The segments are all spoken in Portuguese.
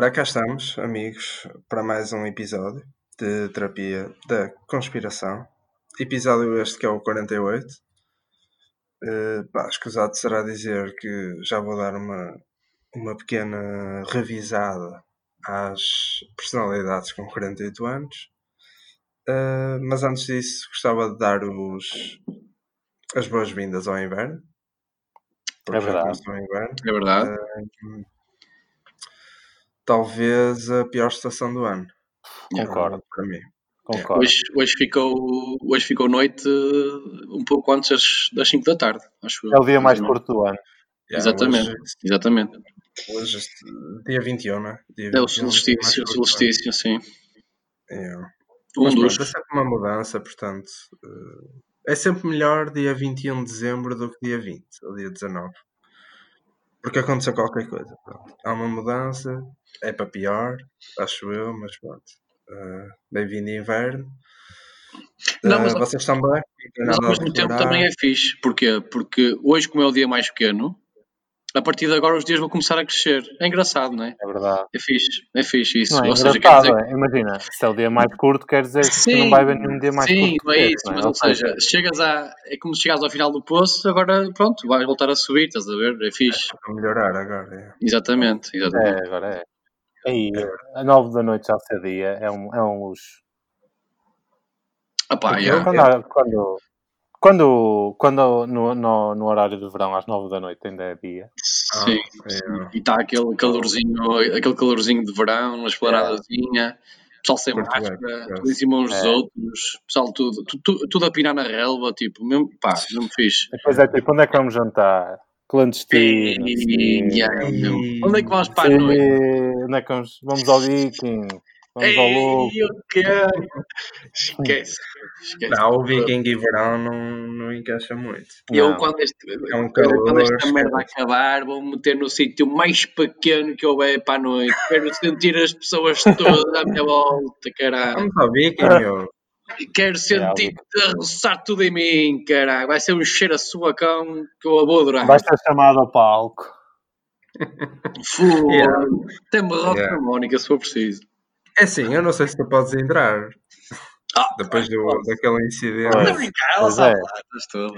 Ora, cá estamos, amigos, para mais um episódio de Terapia da Conspiração. Episódio este que é o 48. Uh, pá, escusado será dizer que já vou dar uma, uma pequena revisada às personalidades com 48 anos. Uh, mas antes disso, gostava de dar os, as boas-vindas ao inverno. É verdade. Inverno. É verdade. Uh, talvez a pior estação do ano. Concordo. Para mim. Concordo. Hoje, hoje, ficou, hoje ficou noite uh, um pouco antes das, das 5 da tarde, acho eu. É o dia mais curto do ano. Yeah, Exatamente, Hoje, exatamente. hoje, dia 21, né? Dia É o 21, solstício, solstício, sim. Yeah. Um Mas dos. pronto, é sempre uma mudança, portanto. eh, é sempre melhor dia 21 de dezembro do que dia 20 ou dia 19. Porque aconteceu qualquer coisa. pronto. Há uma mudança, é para pior, acho eu, mas pronto. Eh, Bem-vindo inverno. Não, Eh, mas- vocês estão bem? Mas ao mesmo tempo também é fixe. Porquê? Porque hoje, como é o dia mais pequeno, a partir de agora os dias vão começar a crescer. É engraçado, não é? É verdade. É fixe, é fixe isso. Não é Ou seja, quer dizer, é? Imagina, se é o dia mais curto, quer dizer que Sim, não vai haver nenhum dia mais Sim, curto. não é que isso, não mas é? ou seja, chegas a. É como se chegares ao final do poço, agora pronto, vais voltar a subir, estás a ver? É fixe. Para melhorar agora. é. Exatamente, exatamente. É, agora é. Aí, a nove da noite já ser dia é um, é um luxo. Ah, pá, yeah. Quando, quando, quando, quando no, no, no horário de verão, às nove da noite, ainda é dia. Sim, é. sim. E está aquele calorzinho, aquele calorzinho de verão, uma esplanadazinha, pessoal sem bem, máscara, acaso. tudo em cima uns dos É. outros, pessoal tudo, tu- tu- tudo a pinar na relva, tipo, mesmo, pá, mesmo fixe. Depois é tipo, onde é que vamos jantar? Clandestino. E-. E- Onde é que vamos para a noite? onde é que vamos? Vamos ao Viking. Vamos ao Lobo. Ei, eu quero. Esquece. Esquece. Não, o Viking e verão não, não encaixa muito. Eu, Não. quando, este, É um quando calor, esta merda acabar, vou meter no sítio mais pequeno que houver para a noite. Quero sentir as pessoas todas à minha volta, caralho. Vamos ao Viking, meu. Quero sentir a roçar tudo em mim, caralho. Vai ser um cheiro a suacão que eu vou adorar. Vai ser chamado ao palco. Foda. Yeah. Tem-me rock Yeah. harmónica se for preciso. É assim, eu não sei se tu podes entrar Ah, depois do, daquele incidente. Brincar, ela sabe é. lá, estás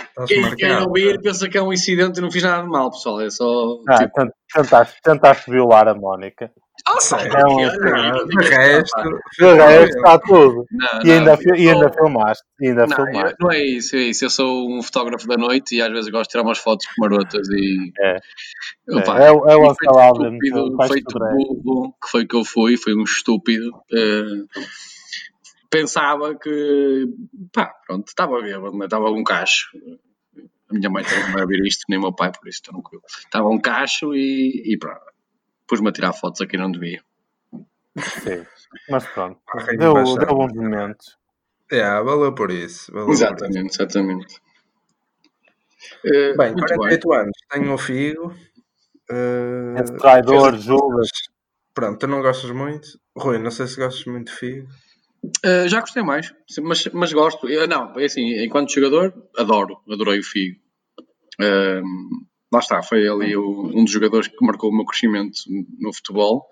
Estás Quem quer marcado. ouvir pensa que é um incidente e não fiz nada de mal, pessoal. É só. Ah, tipo, tent- tentaste, tentaste violar a Mónica. ah, Sei. É um- não- eu não De resto. De resto, está tudo. Não, E não, ainda, fi- e ainda sou- filmaste. E ainda Não, filmaste. eu- não é isso, é isso. Eu sou um fotógrafo da noite e às vezes gosto de tirar umas fotos marotas e. É. Opa, É, é o- é o e Ancelau feito burro, que foi que eu fui, foi um estúpido. eh, pensava que. pá, pronto, estava bêbado, né? estava um cacho. A minha mãe também não vai ouvir isto, nem o meu pai, por isso estou tranquilo. Estava um cacho e, e pronto. Pus-me a tirar fotos aqui não devia. Sim. Mas pronto. Deu, deu bons momentos. é, valeu por isso. valeu por isso. Exatamente, exatamente. Eh, Bem, muito 48 anos, tenho o Figo. eh, Esse traidor, Judas. Pronto, tu não gostas muito? Rui, não sei se gostas muito de Figo. Uh, já gostei mais, mas, mas gosto. Eu, não, é assim, enquanto jogador, adoro, adorei o Figo. Um, lá está, foi ali o- um dos jogadores que marcou o meu crescimento no futebol.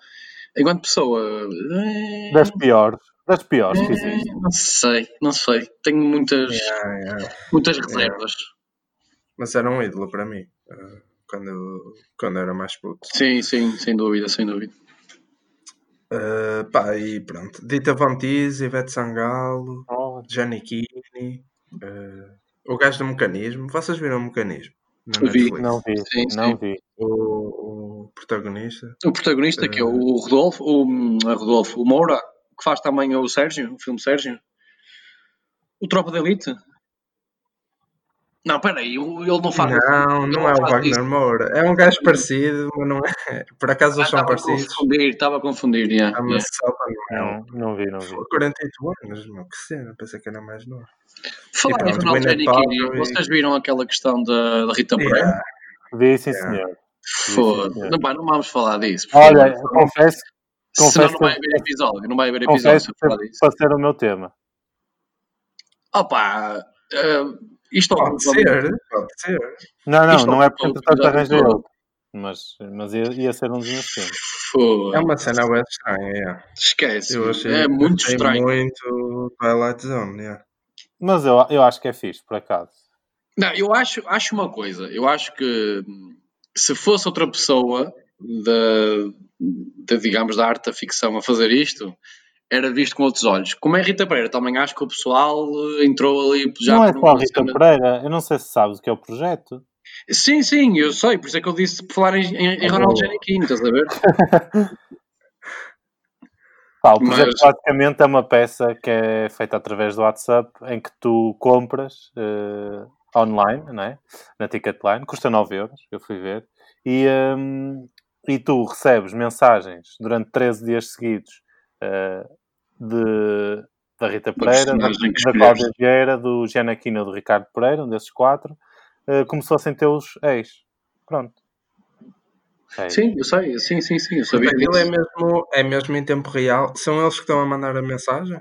Enquanto pessoa, eh, Das piores. Das piores que existem. não sei, não sei. Tenho muitas, Yeah, yeah. muitas reservas. Mas era um ídolo para mim. eh, quando, quando era mais puto. Sim, sim, sem dúvida, sem dúvida. Eh, pá, e pronto. Dita Von Teese, Ivete Sangalo, Oh, Giannichini, eh, o gajo do mecanismo. Vocês viram o mecanismo? Na Vi. Não vi. Sim, sim. Não vi. O, o protagonista. O protagonista, que é o Rodolfo, o, a Rodolfo, o Moura, que faz também o Sérgio, o filme Sérgio. O Tropa da Elite. Não, peraí, ele não faz. Não, não é o Wagner isso. Moura. É um gajo parecido, mas não é. Por acaso Ah, eles são Estava a parecidos. confundir, estava a confundir. yeah, Ah, yeah. mas não é. Não, vi, não vi. 48 anos, meu, que cena. Pensei que era mais novo. Falar em Ronaldo e- vocês viram aquela questão da, da Rita Pereira? Yeah. Vi, sim, Yeah. senhor. Foda-se. Não, não vamos falar disso. Olha, favor. confesso, Senão confesso não vai haver episódio. Não vai haver episódio confesso se eu falar disso. para ser o meu tema. Opa, eh, isto Pode ser, pode ser. Não, não, Isto não é é porque entretanto episódio arranjei outro. mas, mas ia, ia ser um dos meus filmes. É uma cena bem estranha, yeah. Esquece. Eu achei, é muito achei estranho. muito Twilight Zone, yeah. Mas eu, eu acho que é fixe, por acaso. Não, eu acho, acho uma coisa. Eu acho que se fosse outra pessoa da, da, digamos, da arte da ficção a fazer isto, era visto com outros olhos. Como é Rita Pereira, também acho que o pessoal eh, entrou ali já não é só Rita cena- Pereira, eu não sei se sabes o que é o projeto. Sim, sim, eu sei, por isso é que eu disse por falar em, em, em Ronald Giannichini, estás a ver? Pá, o projeto Mas- basicamente é uma peça que é feita através do WhatsApp em que tu compras eh, online, não é? na Ticketline, custa 9 euros, eu fui ver, e, hum, e tu recebes mensagens durante 13 dias seguidos eh, de, da Rita Pereira, da. Cláudia Vieira, do Giannaquino do Ricardo Pereira, um desses quatro, eh, como se fossem teus ex. Pronto. É. Sim, eu sei, sim, sim, sim, eu sabia disso. é mesmo, é mesmo em tempo real. São eles que estão a mandar a mensagem?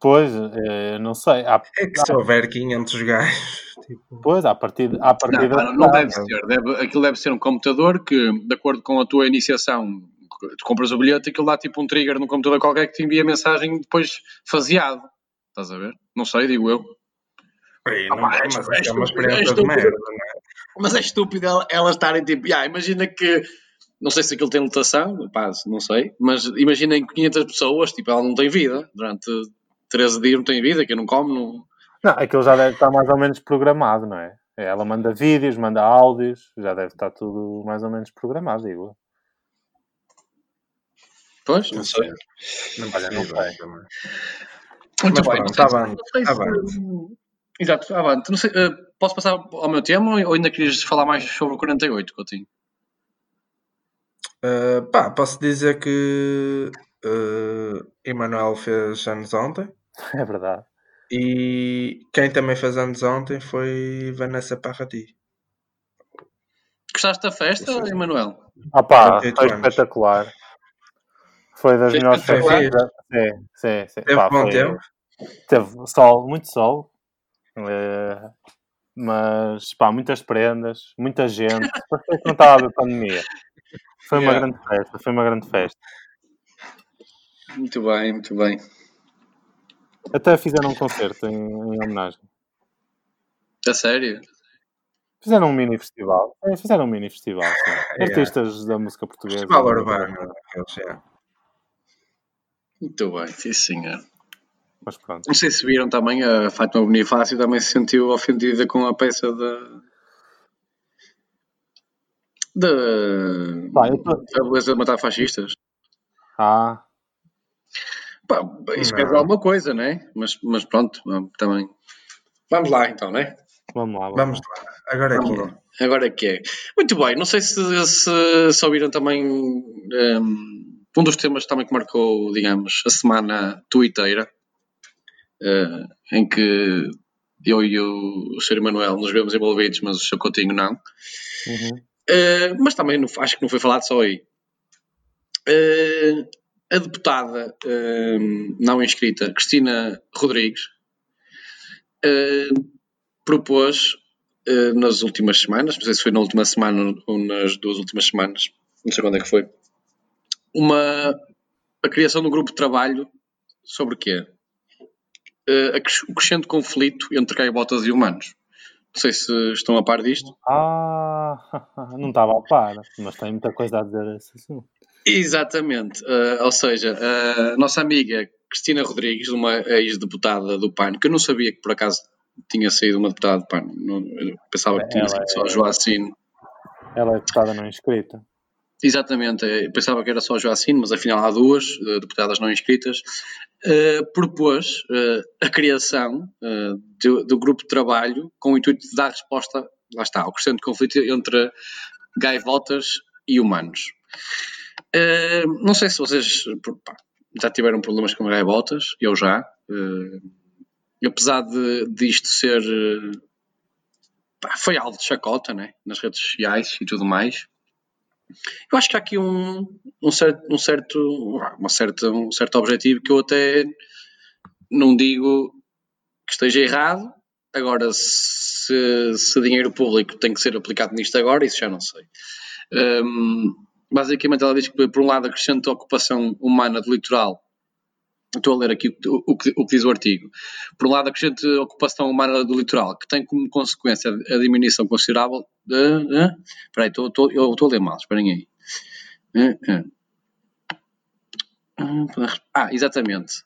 Pois, eh, não sei. Há, É que se houver 500 gajos, tipo, pois, à partida, à partida Não, não deve ser. Deve, aquilo deve ser um computador que, de acordo com a tua iniciação, tu compras o bilhete, aquilo dá tipo um trigger no computador qualquer que te envia mensagem depois faseado. Estás a ver? Não sei, digo eu. Ah, não, pá, é mas é uma é experiência de estúpido. merda, não é? Mas é estúpido ela- elas estarem tipo, "Ya, imagina que, não sei se aquilo tem lotação, pá, não sei, mas imaginem 500 pessoas, tipo, ela não tem vida. Durante 13 dias não tem vida, que não come, não. Não, aquilo já deve estar mais ou menos programado, não é? Ela manda vídeos, manda áudios, já deve estar tudo mais ou menos programado, digo. Pois, não sei. Não Olha, não sei. também. Muito Mas bem, se- se- avante. Exato, avante. Não sei, eh, posso passar ao meu tema ou ainda querias falar mais sobre o 48, Coutinho? Uh, pá, posso dizer que uh, Emanuel fez anos ontem É verdade. e quem também fez anos ontem foi Vanessa Parrati. Gostaste da festa. Emanuel? Ah pá, 38 foi anos. espetacular. Foi das Foi melhores da- Sim, sim, sim. Teve Pá, bom foi- tempo? Teve sol, muito sol. eh, mas, pá, muitas prendas, muita gente. Parecia que não estava a pandemia. Foi uma Yeah. grande festa, foi uma grande festa. Muito bem, muito bem. Até fizeram um concerto em, em homenagem. A sério? Fizeram um mini festival. É, fizeram um mini festival, sim. Yeah. Artistas da música portuguesa. Festival urbano. yeah. Muito bem, sim senhor. Mas pronto. Não sei se viram também, a Fátima Bonifácio também se sentiu ofendida com a peça da. da. Da beleza de matar fascistas. Ah, Pá, isso quer dizer alguma coisa, né? Mas, mas pronto, também. Vamos lá então, né? vamos lá. Vamos lá. Agora é Vamos que lá. Agora é que é. Muito bem, não sei se, se, se ouviram também um, um dos temas também que marcou, digamos, a semana twitteira, eh, em que eu e o Sr. Emanuel nos vemos envolvidos, mas o Sr. Coutinho não. Uhum. Eh, mas também não- acho que não foi falado só aí. Eh, a deputada não inscrita, Cristina Rodrigues, propôs nas últimas semanas, não sei se foi na última semana ou nas duas últimas semanas, não sei quando é que foi, uma, a criação de um grupo de trabalho sobre o quê? Eh, cres- o crescente conflito entre gaivotas e humanos. Não sei se estão a par disto. Ah, não estava a par, mas tem muita coisa a dizer esse assunto. Exatamente. Eh, ou seja, a nossa amiga Cristina Rodrigues, uma ex-deputada do PAN, que eu não sabia que por acaso tinha saído uma deputada do PAN, não, pensava que tinha Ela sido só é- a Joacine. Ela é deputada não inscrita. Exatamente, eu pensava que era só Joacine, mas afinal há duas eh, deputadas não inscritas. Eh, propôs eh, a criação eh, do, do grupo de trabalho com o intuito de dar resposta, lá está, ao crescente conflito entre gaivotas e humanos. Eh, não sei se vocês pá, já tiveram problemas com gaivotas, eu já. Eh, apesar de, disto ser. eh, pá, foi algo de chacota, né? Nas redes sociais e tudo mais. Eu acho que há aqui um, um, certo, um, certo, uma certa, um certo objetivo que eu até não digo que esteja errado. Agora, se, se dinheiro público tem que ser aplicado nisto agora, isso já não sei. Um, basicamente, ela diz que, por um lado, a crescente ocupação humana do litoral. Estou a ler aqui o, o, que, o que diz o artigo. Por um lado, a crescente ocupação humana do litoral, que tem como consequência a diminuição considerável. De, espera aí, eu estou a ler mal, esperem aí. Ah, exatamente.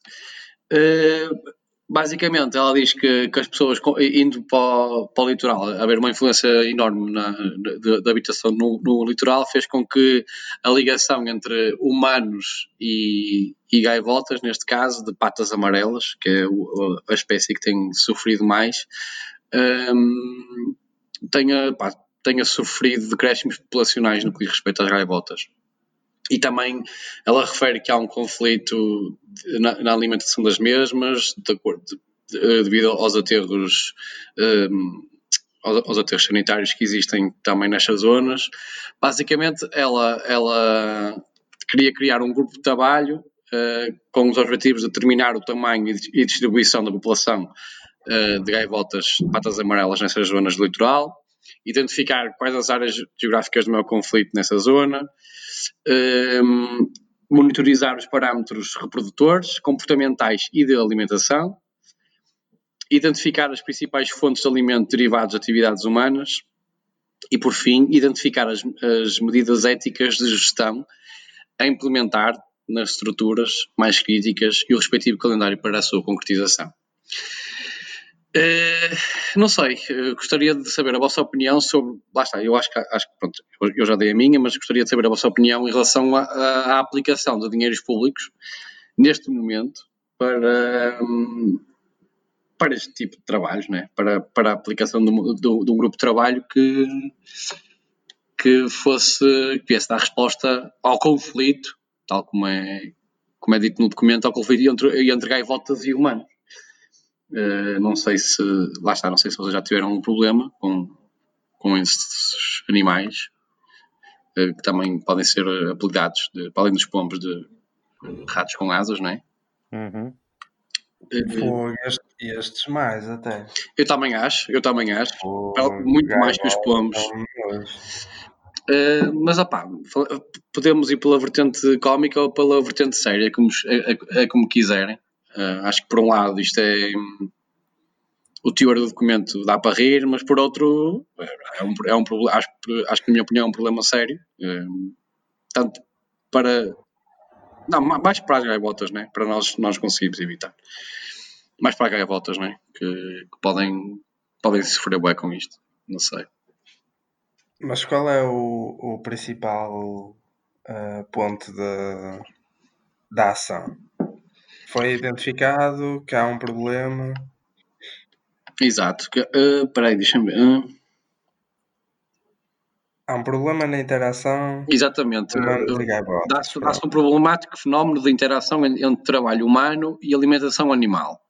Uh, basicamente, ela diz que, que as pessoas indo para, para, o litoral, haver uma influência enorme da habitação no, no, litoral, fez com que a ligação entre humanos e, e gaivotas, neste caso, de patas amarelas, que é a espécie que tem sofrido mais, um, tenha, pá, tenha sofrido decréscimos populacionais no que diz respeito às gaivotas. E também ela refere que há um conflito na, na alimentação das mesmas, de, de, de, devido aos aterros, um, aos, aos, aterros sanitários que existem também nestas zonas. Basicamente, ela, ela queria criar um grupo de trabalho uh, com os objetivos de determinar o tamanho e distribuição da população uh, de gaivotas patas amarelas nessas zonas do litoral, identificar quais as áreas geográficas do maior conflito nessa zona, um, monitorizar os parâmetros reprodutores, comportamentais e de alimentação, identificar as principais fontes de alimento derivados de atividades humanas. E, por fim, identificar as, as medidas éticas de gestão a implementar nas estruturas mais críticas e o respectivo calendário para a sua concretização. Uh, não sei, uh, gostaria de saber a vossa opinião sobre. Lá está, eu acho que, acho que pronto, eu já dei a minha, mas gostaria de saber a vossa opinião em relação à aplicação de dinheiros públicos neste momento para, um, para este tipo de trabalhos, né? para, para a aplicação de, de, de um grupo de trabalho que, que fosse que viesse dar resposta ao conflito, tal como é, como é dito no documento, ao conflito entre, entre gaivotas e humanos. Uh, não sei se, lá está, não sei se vocês já tiveram um problema com, com esses animais, uh, que também podem ser apelidados, de, para além dos pombos, de ratos com asas, não é? Uhum. Uh, este, estes mais até. Eu também acho, eu também acho. muito mais que os pombos. Uh, mas opá, podemos ir pela vertente cómica ou pela vertente séria, como, é, é como quiserem. Uh, acho que por um lado isto é o teor do documento dá para rir, mas por outro é um, é um problema, acho, acho que na minha opinião é um problema sério, uh, tanto para não, mais para as gaivotas, né? para nós, nós conseguirmos evitar. Mais para as gaivotas, né? que, que podem, podem sofrer bem com isto. Não sei. Mas qual é o, o principal uh, ponto de, da ação? Foi identificado que há um problema. Exato. Uh, peraí, deixa-me ver. Uh... Há um problema na interação. Exatamente. Dá-se dá um problemático fenómeno de interação entre trabalho humano e alimentação animal.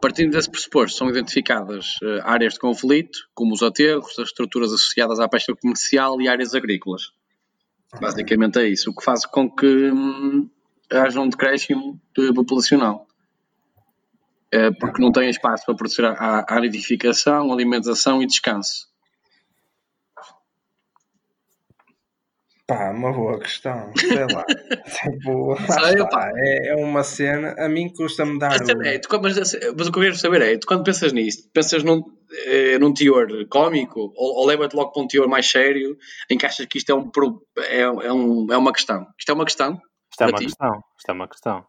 Partindo desse pressuposto, são identificadas uh, áreas de conflito, como os aterros, as estruturas associadas à pesca comercial e áreas agrícolas. Basicamente é isso, o que faz com que hum, haja um decréscimo populacional. É porque não tem espaço para produzir a, a aridificação, alimentação e descanso. Pá, uma boa questão. Sei lá. tipo, Sei, está, é, é, uma cena. A mim custa-me dar. Mas, o... é, tu, mas, mas, o que eu quero saber é: tu quando pensas nisto, pensas num, é, num teor cómico ou, ou leva-te logo para um teor mais sério em que achas que isto é, um, é, é, um, é uma questão? Isto é uma questão? Isto é uma ti? questão. Isto é uma questão.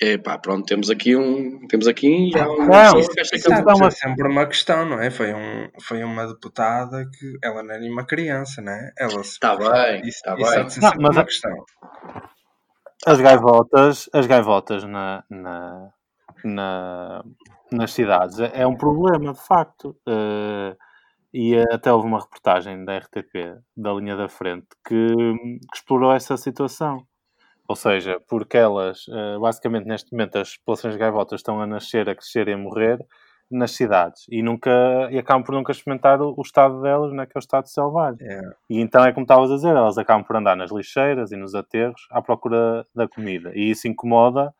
É pá, pronto, temos aqui um. Temos aqui já uma não, pessoa que acha que é uma... sempre uma questão, não é? Foi, um, foi uma deputada que ela não era nenhuma criança, não é? Ela Está bem, está bem. Isso não, mas uma a... questão. As gaivotas, as gaivotas na, na, na, nas cidades é, é um problema, de facto. Uh, e até houve uma reportagem da RTP, da linha da frente, que, que explorou essa situação ou seja, porque elas, eh, basicamente neste momento, as populações de gaivotas estão a nascer, a crescer e a morrer nas cidades e nunca e acabam por nunca experimentar o, o estado delas, né, que é o estado selvagem. Yeah. E então é como estavas a dizer, elas acabam por andar nas lixeiras e nos aterros à procura da comida. E isso incomoda,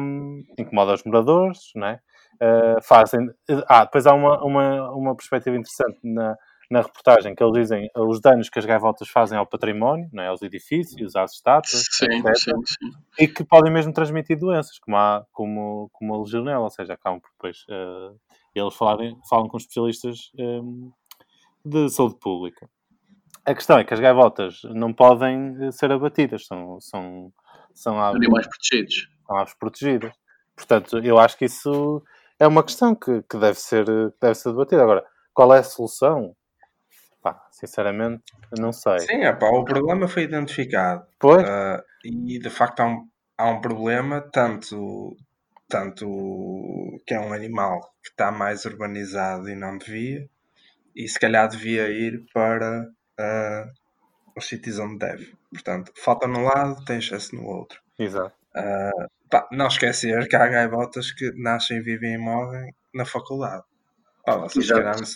um, incomoda os moradores, né? Uh, fazem. Ah, depois há uma, uma, uma perspectiva interessante na, na reportagem que eles dizem os danos que as gaivotas fazem ao património, né, aos edifícios, às estátuas, Sim, sim, sim. E que podem mesmo transmitir doenças, como a, como, como a legionela, ou seja, acabam por depois eh, eles falarem, falam com especialistas eh, de saúde pública. A questão é que as gaivotas não podem eh, ser abatidas, são, são, são aves, Animais protegidos. são aves protegidas. Portanto, eu acho que isso é uma questão que, que deve, ser, que deve ser debatida. Agora, qual é a solução? Sinceramente, não sei. Sim, epá, o problema foi identificado. Pois, Ah, e de facto há um, há um problema, tanto, tanto que é um animal que está mais urbanizado e não devia, e se calhar devia ir para ah, os sítios onde deve. Portanto, falta num lado, tem excesso no outro. exato. Ah, pá, não esquecer que há gaivotas que nascem, vivem e morrem na faculdade. Pá, vocês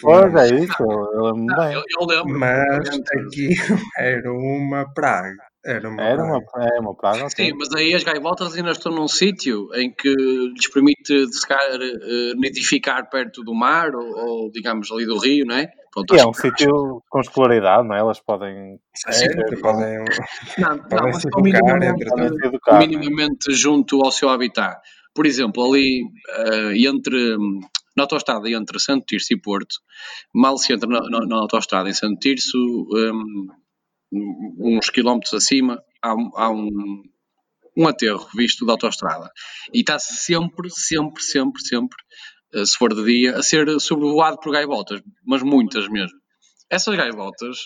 Pois lembram. é isso, eu lembro-me Ah, bem. eu, eu lembro. Mas aqui era uma praga. Era uma Era uma, praga. é uma praga, ok. Sim, mas aí as gaivotas ainda estão num sítio em que lhes permite, se calhar, eh, nidificar perto do mar ou, ou, digamos, ali do rio, não é? Pronto, E é um sítio com escolaridade, não é? Elas podem, Sério, que podem, Não, não, podem mas se educar minimamente, educar. é? minimamente junto ao seu habitat. Por exemplo, ali eh, entre na autostrada entre Santo Tirso e Porto, mal se entra na, na, na autostrada em Santo Tirso, hum, uns quilómetros acima, há, um- há um, um aterro visto da autostrada. E está sempre, sempre, sempre, sempre, eh, se for de dia, a ser sobrevoado por gaivotas, mas muitas mesmo. Essas gaivotas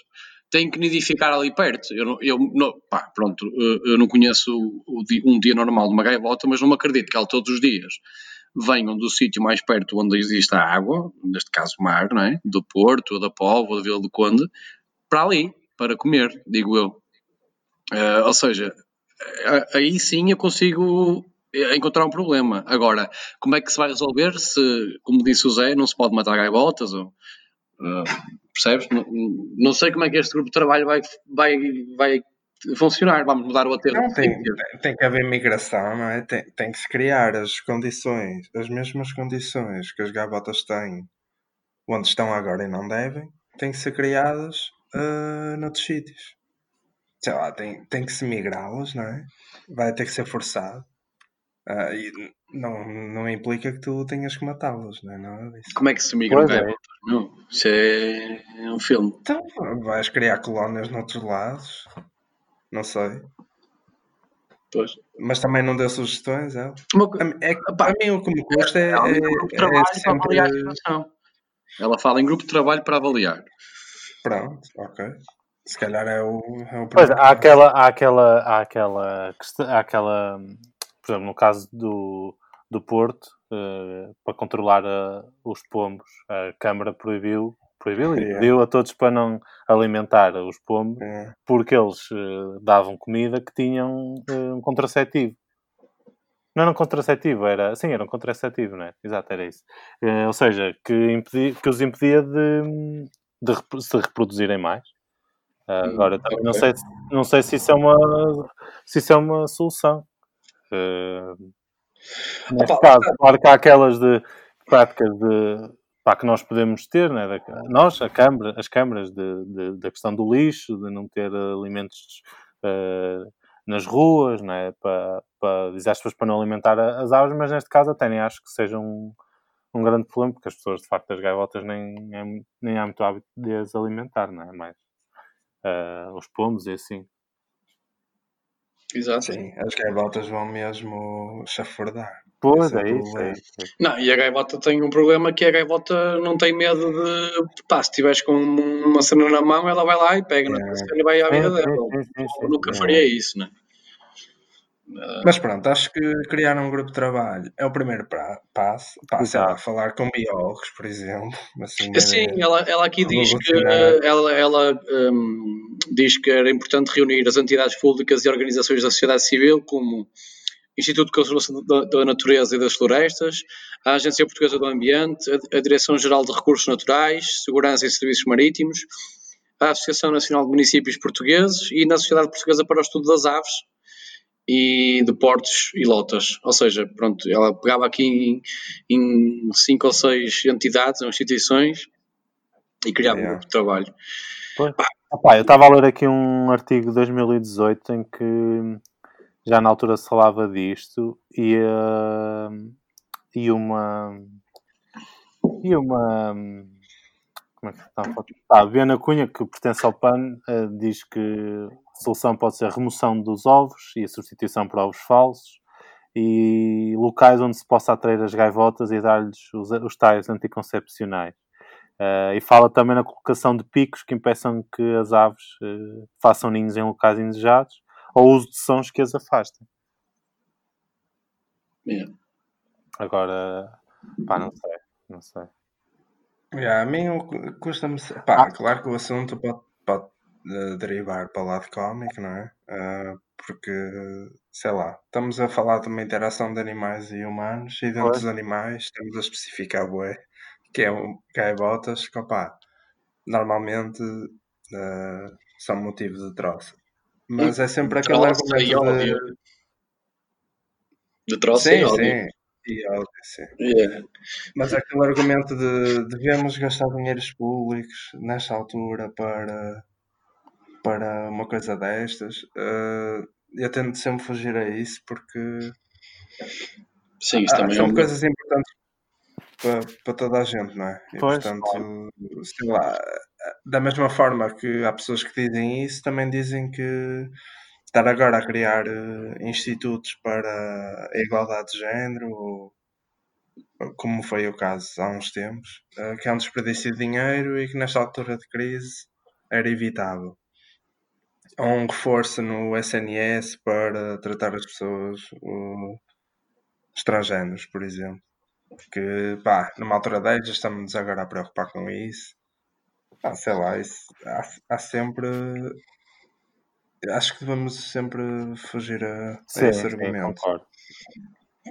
têm que nidificar ali perto. Eu, eu não- pá, pronto, eh, eu não conheço um dia normal de uma gaivota, mas não me acredito que ela todos os dias venham do sítio mais perto onde existe a água, neste caso o mar, não é? Do Porto, da Póvoa, da Vila do Conde, para ali, para comer, digo eu. Eh, ou seja, eh, aí sim eu consigo encontrar um problema. Agora, como é que se vai resolver se, como disse o Zé, não se pode matar gaivotas? Ou, eh, percebes? Não, não sei como é que este grupo de trabalho vai, vai, vai funcionar. Vamos mudar o aterro. Não, de tem, tem que haver migração, não é? Tem, tem que se criar as condições, as mesmas condições que as gaivotas têm onde estão agora e não devem, têm que ser criadas ah, noutros sítios. Sei lá, tem, tem que se migrá-las, não é? Vai ter que ser forçado. Ah, e não, não implica que tu tenhas que matá-las, não é nada disso. Como é que se migram Pois é. gaivotas? Não, isso é, é um filme. Então, vais criar colónias noutros lados, não sei. Pois. Mas também não deu sugestões, é? Uma é, Pá, a mim o que me custa é, Ela é, um grupo de é trabalho para sempre. avaliar a situação. Ela fala em grupo de trabalho para avaliar. Pronto, ok. Se calhar é o, é o Pois, há aquela, há aquela, há aquela, questão- há aquela, por exemplo, no caso do, do Porto, eh, para controlar eh, os pombos, a Câmara proibiu, proibiu e Yeah. pediu a todos para não alimentar os pombos, É. porque eles eh, davam comida que tinham eh, um contraceptivo. Não era um contraceptivo, era, sim, era um contraceptivo, não é? Exato, era isso. Eh, ou seja, que, impedi, que os impedia de, de se reproduzirem mais. Ah, agora, também não, sei, se- não sei se isso é uma, se isso é uma solução. Eh, neste caso, claro que há aquelas de práticas de, pá, que nós podemos ter, né? da- nós, a câmara, as câmaras, de, de- da questão do lixo, de não ter alimentos eh, nas ruas, né? para, para, dizer às pessoas para não alimentar as aves, mas neste caso até nem acho que seja um, um grande problema, porque as pessoas, de facto, as gaivotas nem, mu- nem há muito hábito de as alimentar, não é? Mais eh, os pombos e assim. Exato. Sim, as gaivotas vão mesmo chafurdar. Pois, é é isso, é problema. isso. é isso. Não, e a gaivota tem um problema que a gaivota não tem medo de. Pá, se estiveres com uma cena na mão, ela vai lá e pega na É. cena e vai à vida dela. Eu nunca É. faria isso, né? Mas pronto, acho que criar um grupo de trabalho é o primeiro pra- passo. Exato. falar com biólogos, por exemplo. Assim, Sim, é- ela, ela aqui diz que Revolucionário. ela, ela hum, diz que era importante reunir as entidades públicas e organizações da sociedade civil, como Instituto de Conservação da, Natureza e das Florestas, a Agência Portuguesa do Ambiente, a, Direção-Geral de Recursos Naturais, Segurança e Serviços Marítimos, a Associação Nacional de Municípios Portugueses e na Sociedade Portuguesa para o Estudo das Aves e de portos e lotas. Ou seja, pronto, ela pegava aqui em, em cinco ou seis entidades ou instituições e criar um Yeah. grupo de trabalho. Pois. Opa, eu estava a ler aqui um artigo de 2018 em que já na altura se falava disto e, eh, e uma e uma como é que está? Ah, Viana Cunha, que pertence ao PAN, eh, diz que a solução pode ser a remoção dos ovos e a substituição por ovos falsos e locais onde se possa atrair as gaivotas e dar-lhes os, os tais anticoncepcionais. Eh, e fala também na colocação de picos que impeçam que as aves eh, façam ninhos em locais indesejados ou o uso de sons que as afastem. Yeah. Agora, pá, não sei, não sei. Yeah, a mim custa-me. Pá, Ah. claro que o assunto pode, pode eh, derivar para o lado cómico, não é? Ah, porque, sei lá, estamos a falar de uma interação de animais e humanos e dentro dos animais estamos a especificar bué, que é um gaivotas que, opá, normalmente ah, são motivo de troça. Mas é sempre aquele argumento e de... De troça e Sim, ódio. sim. E ódio, sim. Yeah. Mas aquele argumento de devemos gastar dinheiros públicos nesta altura para, para uma coisa destas, eh, eu tento sempre fugir a isso porque Sim, isso há, também é são um. coisas importantes para, para toda a gente, não é? E Pois, portanto, sei lá, da mesma forma que há pessoas que dizem isso, também dizem que estar agora a criar eh, institutos para a igualdade de género, ou, como foi o caso há uns tempos, eh, que é um desperdício de dinheiro e que nesta altura de crise era evitável. Ou um reforço no SNS para tratar as pessoas uh, os transgêneros, por exemplo. Que, pá, numa altura destas estamos agora a preocupar com isso. Pá, sei lá, isso, há, há sempre. Acho que devemos sempre fugir a, a Sim, esse sim, argumento. concordo.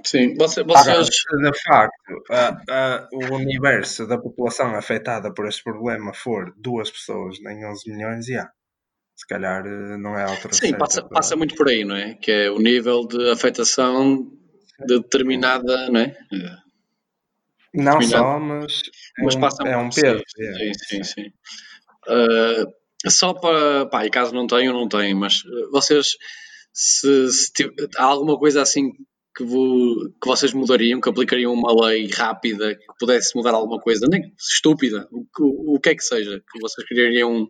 Sim, você, Agora, vocês. se de facto a- a- o universo da população afetada por este problema for duas pessoas em 11 milhões, já. Se calhar eh, não é a altura Sim, passa, para- passa muito por aí, não é? Que é o nível de afetação de determinada, não é? Não só, mas é Mas um, passa é um muito, peso. sim, é. sim, sim, sim. Uh, só para, pá, e caso não tenham, não têm, mas uh, vocês, se, se tiv- há alguma coisa assim que, vo- que vocês mudariam, que aplicariam uma lei rápida que pudesse mudar alguma coisa, nem estúpida, o, que- o que é que seja, que vocês queriam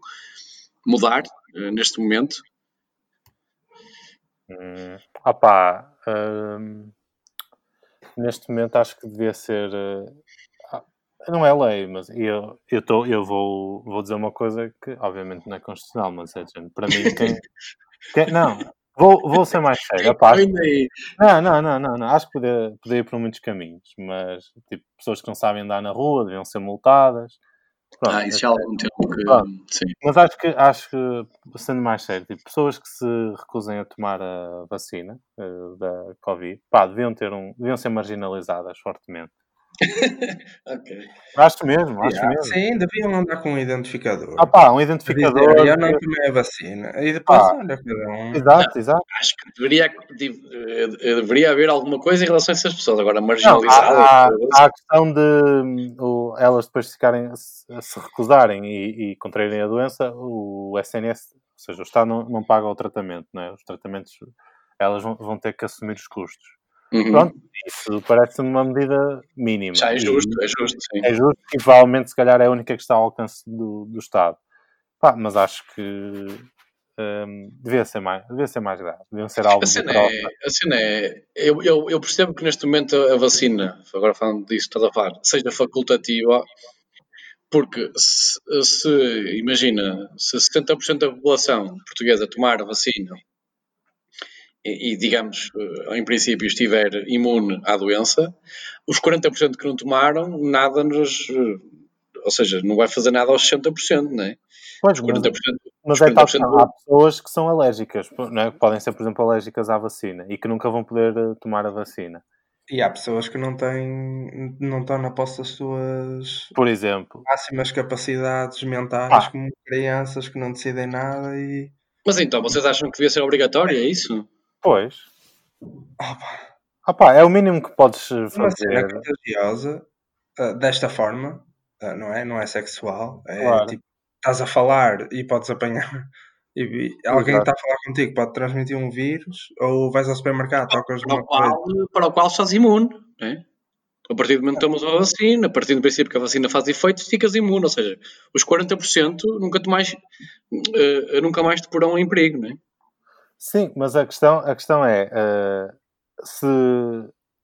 mudar uh, neste momento? Hum, opá, hum, neste momento acho que devia ser. eh, ah, não é lei, mas eu, eu, tô, eu vou, vou dizer uma coisa que obviamente não é constitucional, mas é de género. Para mim, quem. quem- não, vou, vou ser mais sério. aí. não, não, não, não, não. Acho que podia, podia ir por muitos caminhos, mas tipo, pessoas que não sabem andar na rua deviam ser multadas. Pronto, Ah, isso já há algum tempo que. Ah. Mas acho que, acho que, sendo mais sério, tipo, pessoas que se recusem a tomar a vacina eh, da Covid, pá, deviam, ter um, deviam ser marginalizadas fortemente. ok. Acho mesmo, acho Yeah, mesmo. Sim, deviam andar com um identificador. Ah pá, um Dizer, identificador. eu não tomei a vacina. E depois, Ah. olha, cada um. Exato, exato. Acho que deveria, eh, deveria haver alguma coisa em relação a essas pessoas. Agora, Não, marginalizadas. há, há- há a questão de o- elas depois ficarem, se, se recusarem e, e contraírem a doença, o SNS, ou seja, o Estado não, não paga o tratamento, não é? Os tratamentos, elas vão, vão ter que assumir os custos. Uhum. Pronto, isso parece-me uma medida mínima. Já é E- justo, é justo, sim. é justo e provavelmente se calhar é a única que está ao alcance do, do Estado. Pá, mas acho que hum, devia, ser mais, devia ser mais grave. Deviam ser algo A cena é, a cena é eu, eu, eu percebo que neste momento a vacina, agora falando disso, estás a falar, seja facultativa, porque se, se- imagina, se 70% da população portuguesa tomar a vacina e, e, digamos, eh, em princípio estiver imune à doença, os 40% que não tomaram, nada nos. eh, Ou seja, não vai fazer nada aos 60%, não é? Pois, Os mas, 40%. mas os é tal 40%. Há pessoas que são alérgicas, não é? que podem ser, por exemplo, alérgicas à vacina e que nunca vão poder eh, tomar a vacina. E há pessoas que não têm, não estão na posse das suas Por exemplo. máximas capacidades mentais, Ah. como crianças que não decidem nada e. Mas então, vocês acham que devia ser obrigatório? É isso? Pois. Opa, Ah pá, é o mínimo que podes uma cena fazer. contagiosa ah, desta forma ah, não é? Não é sexual. É Claro. tipo, estás a falar e podes apanhar. E, e alguém está a falar contigo, pode transmitir um vírus, ou vais ao supermercado, tocas para, o coisa. qual, para o qual estás imune. Não é? A partir do momento que tomas uma vacina, a partir do princípio que a vacina faz efeito, ficas imune. Ou seja, os 40% nunca, te mais, eh, nunca mais te porão em perigo. Não é? Sim, mas a questão, a questão é eh, se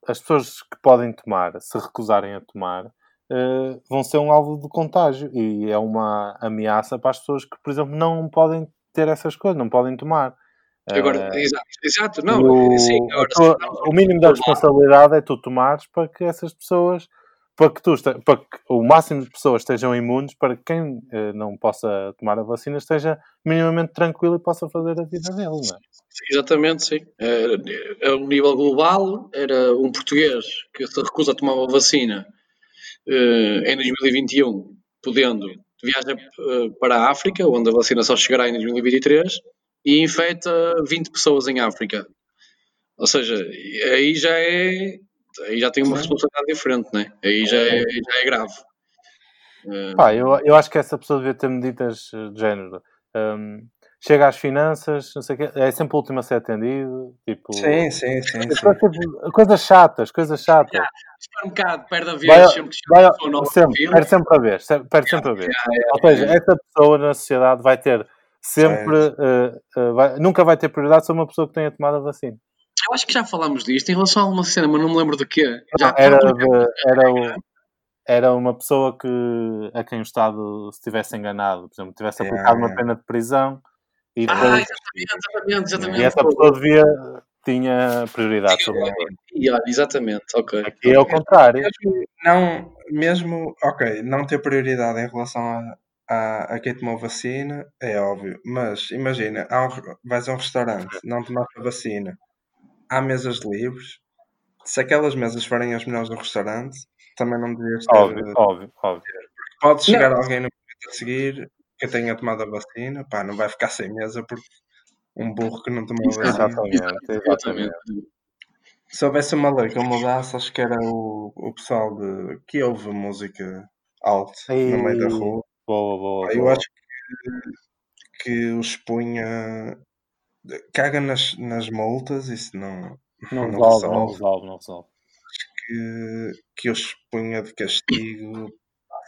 as pessoas que podem tomar, se recusarem a tomar, eh, vão ser um alvo de contágio e é uma ameaça para as pessoas que, por exemplo, não podem ter essas coisas, não podem tomar. Agora, Eh, exato, exato, não, o, sim, agora, tua- nós o mínimo da responsabilidade é tu tomares para que essas pessoas, para que, tu, para que o máximo de pessoas estejam imunes, para que quem eh, não possa tomar a vacina esteja minimamente tranquilo e possa fazer a vida dele, não é? Exatamente, sim. Eh, A um nível global, era um português que se recusa a tomar uma vacina eh, em 2021, podendo, viaja eh, para a África, onde a vacina só chegará em 2023, e infecta 20 pessoas em África. Ou seja, aí já é. Aí já tem uma Sim. responsabilidade diferente, né? Aí já é, já é grave. Eh, Pá, eu, eu acho que essa pessoa devia ter medidas eh, de género. hum, chega às finanças, não sei o quê, é sempre o último a ser atendido. Tipo, Sim, sim, sim, sim. Coisas, tipo, coisas chatas, coisas chatas. supermercado, perde a Vai, vez, sempre que chega vai, nova sempre, perde sempre a vez. Perde sempre a vez. Yeah, Ou seja, yeah. essa pessoa na sociedade vai ter sempre. eh, eh, vai- nunca vai ter prioridade sobre uma pessoa que tenha tomado a vacina. Eu acho que já falámos disto em relação a uma cena, mas não me lembro de quê. Já, Era, de- era, o- era uma pessoa que a quem o Estado se tivesse enganado, por exemplo, tivesse Yeah, aplicado uma yeah. pena de prisão e, Ah, depois- exatamente, exatamente, exatamente. e essa pessoa devia, tinha prioridade sobre ela. E, exatamente, ok. Aqui é ao contrário. Mesmo não, mesmo, ok, não ter prioridade em relação a, a, a quem tomou vacina, é óbvio, mas imagina, um, vais a um restaurante, não tomaste a vacina, há mesas livres, se aquelas mesas forem as melhores do restaurante, também não devias ter. Óbvio, óbvio, óbvio. Pode chegar alguém no momento a seguir que tenha tomado a vacina, pá, não vai ficar sem mesa porque um burro que não tomou a vacina. Exatamente, exatamente. Se houvesse uma lei que eu mudasse, acho que era o, o pessoal de, que ouve música alto no meio da Ei, rua. Boa, boa, Eu boa. acho que, que os punha. Caga nas, nas multas, isso não, Não não resolve, não resolve. resolve, não resolve. Que, que os punha de castigo,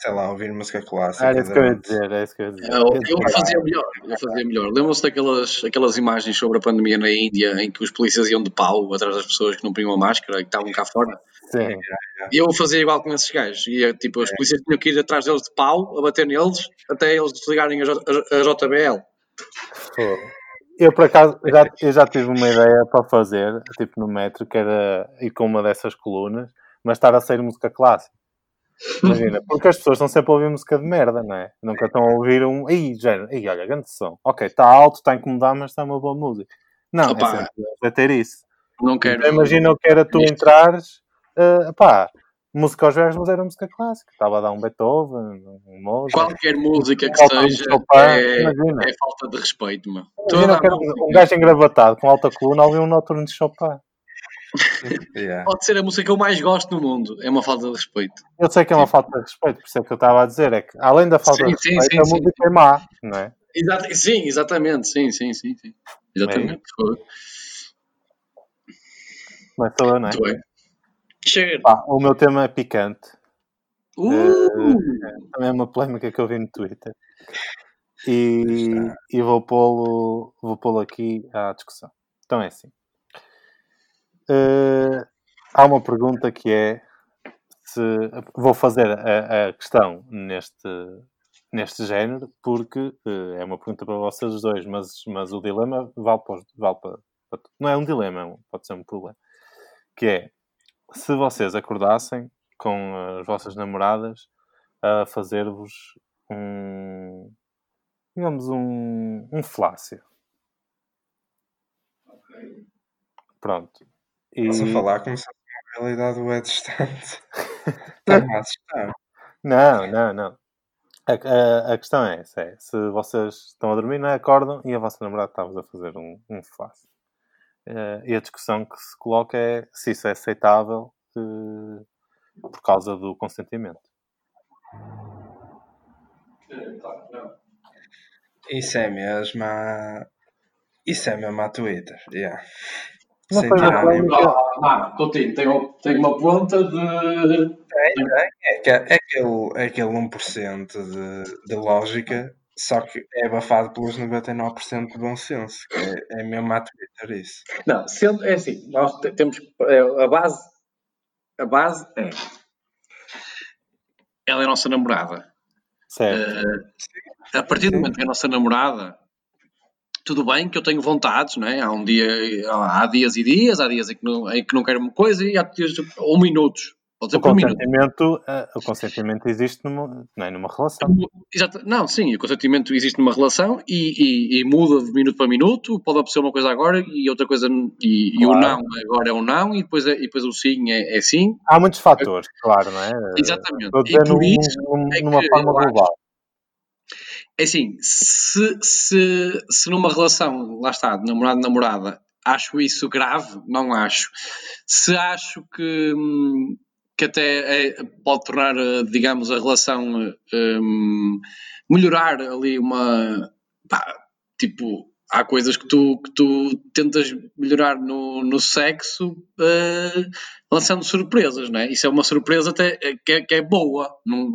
sei lá, ouvir música clássica. Era isso que eu ia dizer, é isso que eu ia dizer. Eu, eu fazia melhor, eu fazia melhor. Lembram-se daquelas aquelas imagens sobre a pandemia na Índia em que os polícias iam de pau atrás das pessoas que não punham a máscara e que estavam cá fora? Sim. E eu fazia igual com esses gajos. E, tipo, os polícias tinham que ir atrás deles de pau, a bater neles, até eles desligarem a, J- a- a JBL. Foda. Eu, por acaso, já, eu já tive uma ideia para fazer, tipo no metro, que era ir com uma dessas colunas, mas estar a sair música clássica. Imagina, porque as pessoas estão sempre a ouvir música de merda, não é? Nunca estão a ouvir um. Ih, género, ih, olha, grande som. Ok, está alto, está a incomodar, mas está uma boa música. Não, Opa. é sempre é ter isso. Não quero. Então, imagina o que era tu entrares, uh, pá, música aos velhos, mas era música clássica. Estava a dar um Beethoven, um Mozart. Qualquer música que seja Chopin, é, é falta de respeito, meu. Imagina que um gajo engravatado com alta coluna a ouvir um noturno de Chopin. Yeah. Pode ser a música que eu mais gosto no mundo. É uma falta de respeito. Eu sei que é uma falta de respeito, por isso é que eu estava a dizer, é que além da falta Sim, de sim, respeito, sim, a sim. música é má, não é? Exata- sim, exatamente. Sim, sim, sim. sim. Exatamente. Foi. Mas sou eu, não é? O meu tema é picante. Uh! Também é uma polémica que eu vi no Twitter. E, e vou pô-lo vou pô aqui à discussão. Então é assim. Eh, há uma pergunta que é se vou fazer a, a questão neste, neste género porque eh, é uma pergunta para vocês dois, mas, mas o dilema vale para, vale para, para não é um dilema, pode ser um problema. Que é se vocês acordassem com as vossas namoradas a fazer-vos um digamos um, um flácio. Pronto. E... Estás a falar como se uma realidade é distante. A assustar. Não, não, não. A, a, a questão é essa: é, se vocês estão a dormir, não é? acordam e a vossa namorada está-vos a fazer um, um flácio. Eh, e a discussão que se coloca é se isso é aceitável eh, por causa do consentimento. Isso é mesmo. a- Isso é mesmo a Twitter. Yeah. Não Sem tirar polémica. Ah, Coutinho, tem, tem uma ponta de. Tem. É, que- é aquele, é aquele 1% de, de lógica, só que é abafado pelos 99% de bom senso. que É, é mesmo a Twitter isso. Não, sendo, é assim, nós te- temos é, a base. A base é. Ela é a nossa namorada. Certo. A partir do momento que é a nossa namorada, tudo bem que eu tenho vontades, não é? Há um dia, há dias e dias, há dias em que não, em que não quero uma coisa e há dias, ou minutos. Pode ser O por consentimento, eh, o consentimento existe numa, não é, numa relação. Exato. Não, sim, o consentimento existe numa relação e, e- e muda de minuto para minuto. Pode acontecer uma coisa agora e outra coisa. E, e o Claro. não agora é um não e depois, é- e depois o sim é, é sim. Há muitos fatores, claro, não é? Exatamente. Estou E por num- isso num- é numa que forma global. É assim, se, se, se numa relação, lá está, de namorado-namorada, acho isso grave, não acho. Se acho que, hum, que até é- pode tornar, eh, digamos, a relação, hum, melhorar ali uma, pá, tipo, há coisas que tu, que tu tentas melhorar no, no sexo eh, lançando surpresas, não é? Isso é uma surpresa até eh, que é, que é boa. Não-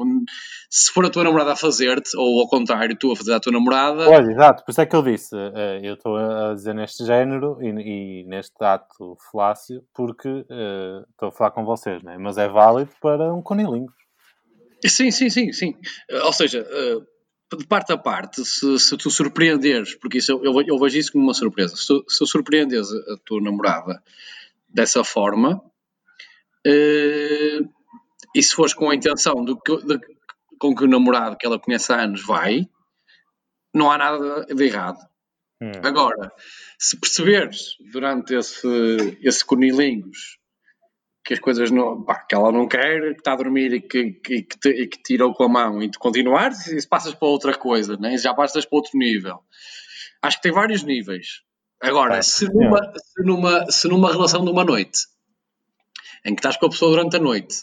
se for a tua namorada a fazer-te, ou ao contrário, tu a fazer à tua namorada, Olha, exato, por isso é que eu disse, eh, eu estou a dizer neste género e, e neste ato falácio, porque eh, estou a falar com vocês, não é? Mas é válido para um conilinho. Sim, sim, sim, sim. Ou seja, de parte a parte, se, se tu surpreenderes, porque isso eu, eu, ve- eu vejo isso como uma surpresa, se tu, se tu surpreendes a, tua namorada dessa forma, eh, e se fores com a intenção de, que- de- com que o namorado que ela conhece há anos vai, não há nada de errado. Hum. Agora, se perceberes durante esse, esse conilinhos que as coisas não, pá, que ela não quer, que está a dormir e que, que, que, te, e que tirou com a mão e tu continuares, isso passas para outra coisa, né? já passas para outro nível. Acho que tem vários níveis. Agora, se, numa, se, numa, se numa relação de uma noite em que estás com a pessoa durante a noite,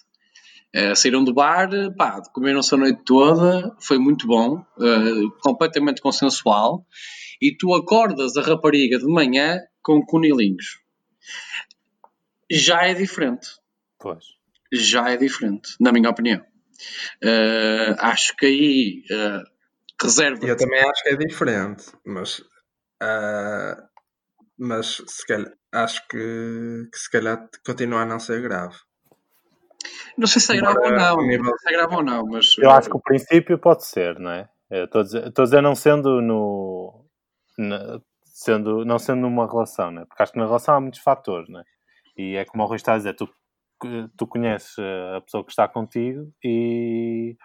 eh, saíram do bar, pá, comeram-se a noite toda, foi muito bom, eh, completamente consensual, e tu acordas a rapariga de manhã com conilinhos. Já é diferente. Pois. Já é diferente, na minha opinião. Eh, acho que aí eh, reserva. Eu também acho que é diferente, mas, ah, mas se calhar, acho que, que se calhar continua a não ser grave. Não sei se é grave ou não, nível- se é grave ou não, mas Eu acho que o princípio pode ser, não é? Estou a dizer, estou a dizer não sendo no. na- sendo, não sendo numa relação, não é? Porque acho que na relação há muitos fatores, não é? E é como o Rui está a dizer, tu, tu conheces a pessoa que está contigo e.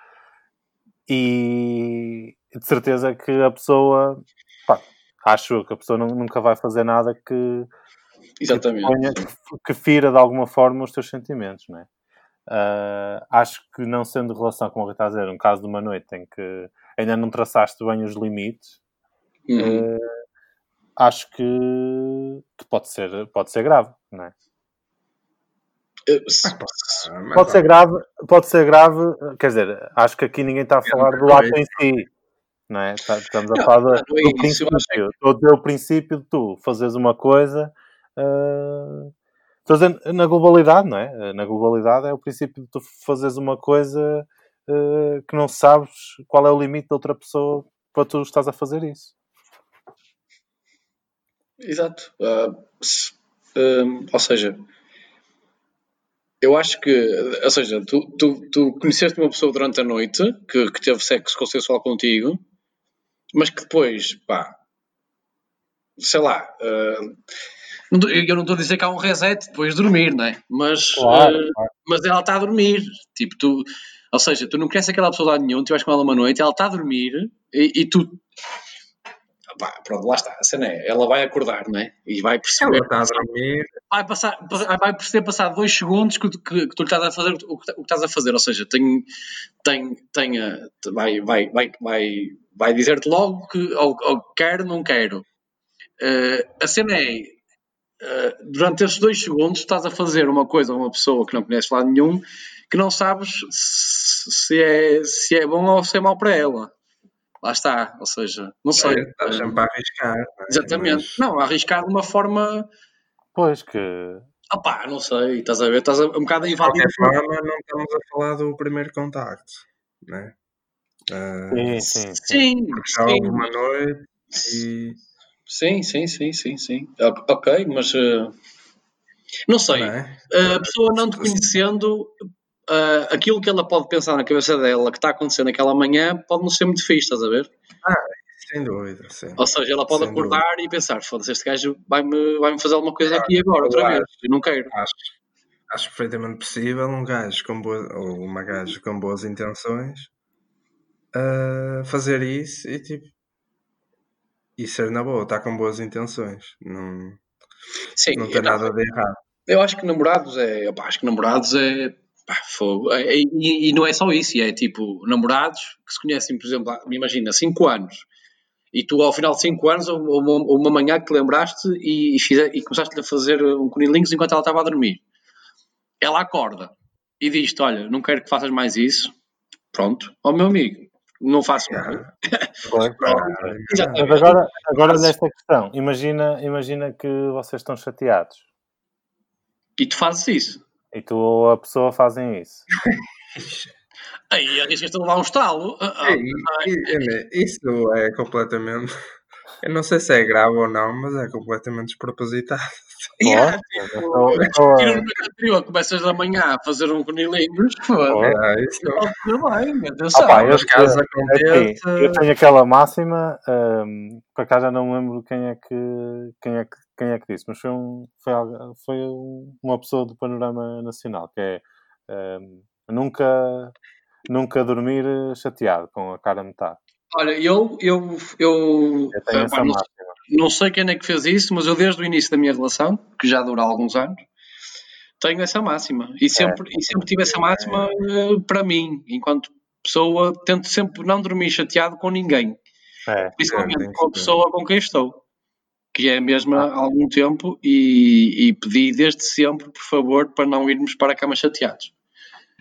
e de certeza que a pessoa. Pá, acho que a pessoa nu- nunca vai fazer nada que, exatamente. ponha- que, que fira de alguma forma os teus sentimentos, não é? Ah, acho que não sendo relação, como eu está a dizer, um caso de uma noite em que ainda não traçaste bem os limites, Uhum. eh, acho que, que pode, ser, pode ser grave, não é? Eh, se- Ah, mas Pode ser grave, pode ser grave, quer dizer, acho que aqui ninguém está a falar do ato em si, não é? Tá- Estamos a falar do, é do princípio. acho que- Estou a dizer o princípio de tu fazeres uma coisa. eh, Estou a dizer na globalidade, não é? Na globalidade é o princípio de tu fazeres uma coisa eh, que não sabes qual é o limite da outra pessoa para tu estás a fazer isso. Exato. Ah, se- ou seja, eu acho que, ou seja, tu, tu, tu conheceste uma pessoa durante a noite que, que teve sexo consensual contigo, mas que depois, pá, sei lá, tô- eu não estou a dizer que há um reset depois de dormir, não é? Mas, Claro, ah, claro. mas ela está a dormir. Tipo, tu, ou seja, tu não conheces aquela pessoa de lado nenhum, tu vais com ela uma noite, ela está a dormir e, e tu. Pá, pronto, lá está. A cena é, ela vai acordar, não é? E vai perceber. ela está a dormir, Vai, passar, vai perceber passar dois segundos que, que, que tu lhe estás a fazer o que, o que estás a fazer. Ou seja, tem, tem, tem a- vai, vai, vai, vai, vai dizer-te logo que ou, ou quero, não quero. Eh, a cena é, eh, durante esses dois segundos, estás a fazer uma coisa a uma pessoa que não conheces lado nenhum, que não sabes se se é, se é bom ou se é mau para ela. Lá está. Ou seja, não sei. É, Estás sempre a arriscar. não é? Exatamente. Mas- Não, arriscar de uma forma. Pois que. Opá, não sei. Estás a ver? Estás a, um bocado a De invadir. qualquer forma, não estamos a falar do primeiro contacto, né? Ah, Sim, sim, sim. Sim, sim. uma noite e. Sim, sim, sim, sim, sim. O- Ok, mas. eh, não sei. Não é? a pessoa não te conhecendo, ah, aquilo que ela pode pensar na cabeça dela que está acontecendo naquela manhã pode não ser muito fixe, estás a ver? Sem dúvida, sim. Ou seja, ela pode acordar e pensar: foda-se, este gajo vai-me vai -me fazer alguma coisa aqui agora, outra claro. vez. Eu não quero. Acho, acho perfeitamente possível um gajo com boas, ou uma gaja com boas intenções ah, fazer isso e tipo. E ser na boa, está com boas intenções. Não, Sim, não tem nada de errado. eu acho que namorados é. opá, acho que namorados é. Pá, fogo. E, e não é só isso, é tipo namorados que se conhecem, por exemplo, me imagina, 5 anos. E tu, ao final de 5 anos, ou uma, uma manhã que te lembraste e, e, e começaste a fazer um conilinhos enquanto ela estava a dormir. Ela acorda e diz-te: Olha, não quero que faças mais isso. Pronto, ó meu amigo, não faço mais. Exatamente. Mas agora, agora nesta questão, imagina, imagina que vocês estão chateados E tu fazes isso. E tu ou a pessoa fazem isso. Aí arriscas-te a levar um estalo. Ah, ah, e- Isso é completamente. Eu não sei se é grave ou não, mas é completamente despropositado. yeah, tipo, eu estou- Tira no anterior, começas da manhã a fazer um conilinhos. Pois. É, isso bem, atenção. Ah, pá, eu- caso Assim, aconteça. eu tenho aquela máxima, hum, por acaso já não me lembro quem é que, quem é que, quem é que disse, mas foi, um, foi, foi um- uma pessoa do panorama nacional, que é hum, nunca, nunca dormir chateado, com a cara metade. Olha, eu, eu, eu, Eu ah, pá, não, não sei quem é que fez isso, mas eu desde o início da minha relação, que já dura alguns anos, tenho essa máxima. E sempre, e sempre tive essa máxima eh, para mim, enquanto pessoa, tento sempre não dormir chateado com ninguém. É, Principalmente tem que com a pessoa com quem estou. Que é a mesma há algum tempo e, e pedi desde sempre, por favor, para não irmos para a cama chateados.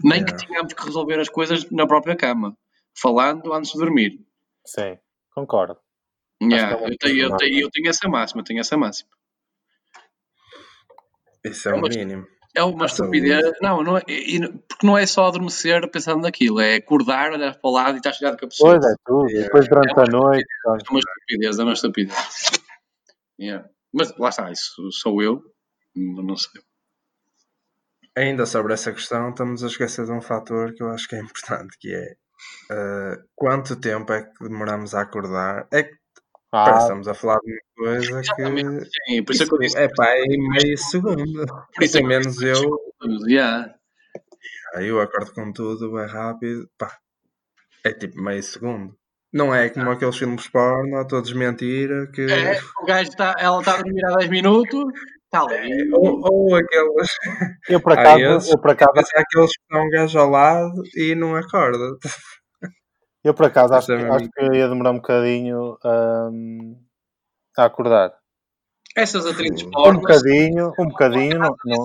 Nem que tenhamos que resolver as coisas na própria cama, falando antes de dormir. Sim, concordo. Yeah, é eu, tenho, eu, tenho, eu tenho essa máxima, tenho essa máxima. Isso é o Mas- mínimo. É uma sou estupidez. Não, não é, porque não é só adormecer pensando naquilo, é acordar, olhar para o lado e estar chegado com a pessoa. Pois é, tudo. Yeah. Depois durante a noite. É uma estupidez, é uma estupidez. Yeah. Mas lá está, isso sou eu, não sei. Ainda sobre essa questão, estamos a esquecer de um fator que eu acho que é importante, que é ah, quanto tempo é que demoramos a acordar? É que parece que Ah, estamos a falar de uma coisa Exatamente. que. Sim, por isso é que eu disse. é pá, é meio segundo. Por isso é Pelo eu menos eu, Yeah. aí eu acordo com tudo, é rápido, pá, é tipo meio segundo. Não é como aqueles filmes porno, todos mentira, que. É, o gajo está, ela está a dormir há 10 minutos, está ali. Ou, ou aqueles. eu acaso, esses, eu mas há aqueles que estão um gajo ao lado e não acorda. Eu por acaso acho, é que- acho que ia demorar um bocadinho hum, a acordar. Essas atrizes Um Um bocadinho, um bocadinho, não, não,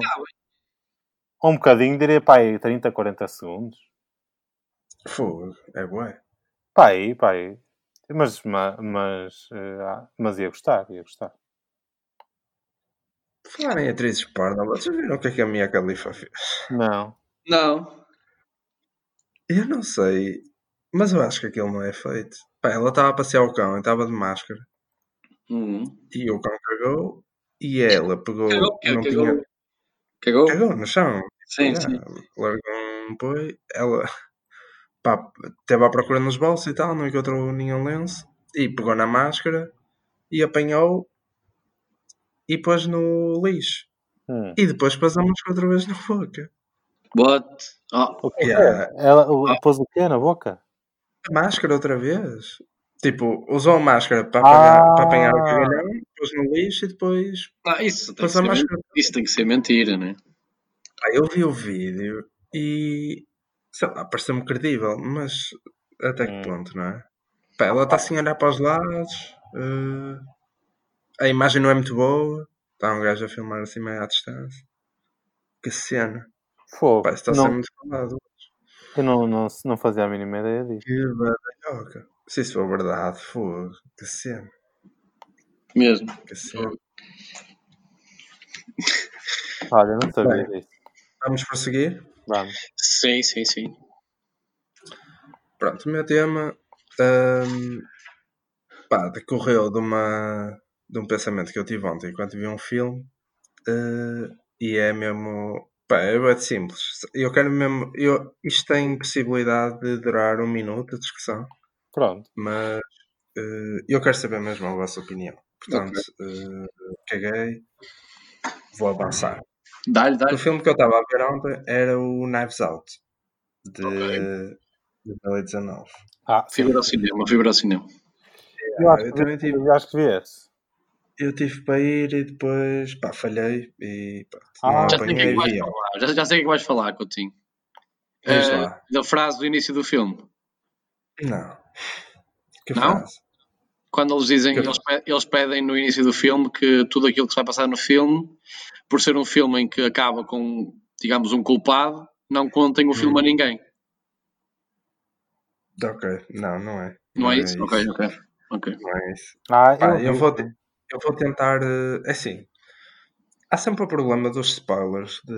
um bocadinho, diria pá, aí 30, 40 segundos. Fogo, é bué. Pá, aí, pá, aí. Mas, ma- mas, eh, ah, mas ia gostar, ia gostar. Falar em atrizes porno, vocês viram o que é que a Mia Khalifa fez? Não. Não. Eu não sei, mas eu acho que aquilo não é feito. Pá, ela estava a passear o cão, estava de máscara, Hum. e o cão cagou, e ela pegou, Cagou, não cagou. tinha... Cagou? Cagou no chão. Sim, sim. Largou um boi, ela pá, esteve à procura nos bolsos e tal, não encontrou nenhum lenço, e pegou na máscara, e apanhou, e pôs no lixo. Hum. E depois pôs a máscara outra vez na boca. What? Oh, O que Yeah. é? Ela o- pôs o quê na boca? A máscara outra vez? Tipo, usou a máscara para apanhar, Ah. para apanhar o cagalhão, pôs no lixo e depois ah, isso, tem que pôs ser, a máscara. isso tem que ser mentira, né? Pá, eu vi o vídeo e sei lá, pareceu-me credível, mas até que Hum. ponto, não é? Pá, ela está assim a olhar para os lados, eh, a imagem não é muito boa, está um gajo a filmar assim meio à distância. Que cena, Fogo. Pá, isso está a ser muito falado. Eu não, não, não fazia a mínima ideia disso. Que badalhoca. Se isso for verdade, fogo. Que cena. Mesmo. Que cena. Olha, não sabia Bem. disso. Vamos prosseguir? Vamos. Sim, sim, sim. Pronto, o meu tema hum, pá, decorreu de, uma, de um pensamento que eu tive ontem enquanto vi um filme eh, e é mesmo. Pá, é simples. Eu quero mesmo. Eu, isto tem possibilidade de durar um minuto a discussão, Pronto. mas eh, eu quero saber mesmo a vossa opinião. Portanto, eh, caguei, vou avançar. Dá-lhe, O dá-lhe. filme que eu estava a ver ontem era o Knives Out de Ok. 2019. Ah. Fibra ao cinema, fibra ao cinema. Eu acho, eu eu acho que vi esse. Eu tive para ir e depois pá, falhei e pronto, Ah, não Já sei o que é que vais falar. Já, já sei o que vais falar, Coutinho. Lá. da frase do início do filme. Não. Que Não? frase? Quando eles dizem, Que- eles, pe- eles pedem no início do filme que tudo aquilo que se vai passar no filme, por ser um filme em que acaba com, digamos, um culpado, não contem o filme a ninguém. Ok, não, não é. Não é isso? Ok, ok. ok. Não é isso. Ah, Pá, eu, eu, vi. vou, eu vou tentar. eh, É assim. Há sempre o problema dos spoilers. De...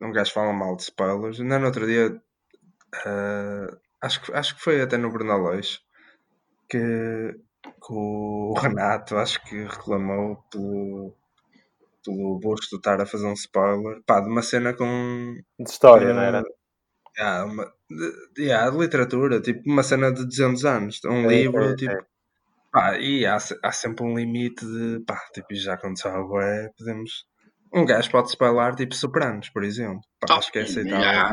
Um gajo fala mal de spoilers. Ainda no outro dia. eh, acho, que, acho que foi até no Brunaleixo que, que o Renato acho que reclamou pelo, pelo Busto estar a fazer um spoiler pá, de uma cena com De história, não era? yeah, uma, de, yeah, de literatura, tipo uma cena de 200 anos, um É, livro, é, tipo, é. Pá, e há, há sempre um limite de, pá, tipo, já aconteceu algo, é, podemos, um gajo pode spoiler, tipo, Sopranos, por exemplo, pá, acho que é aceitável, yeah.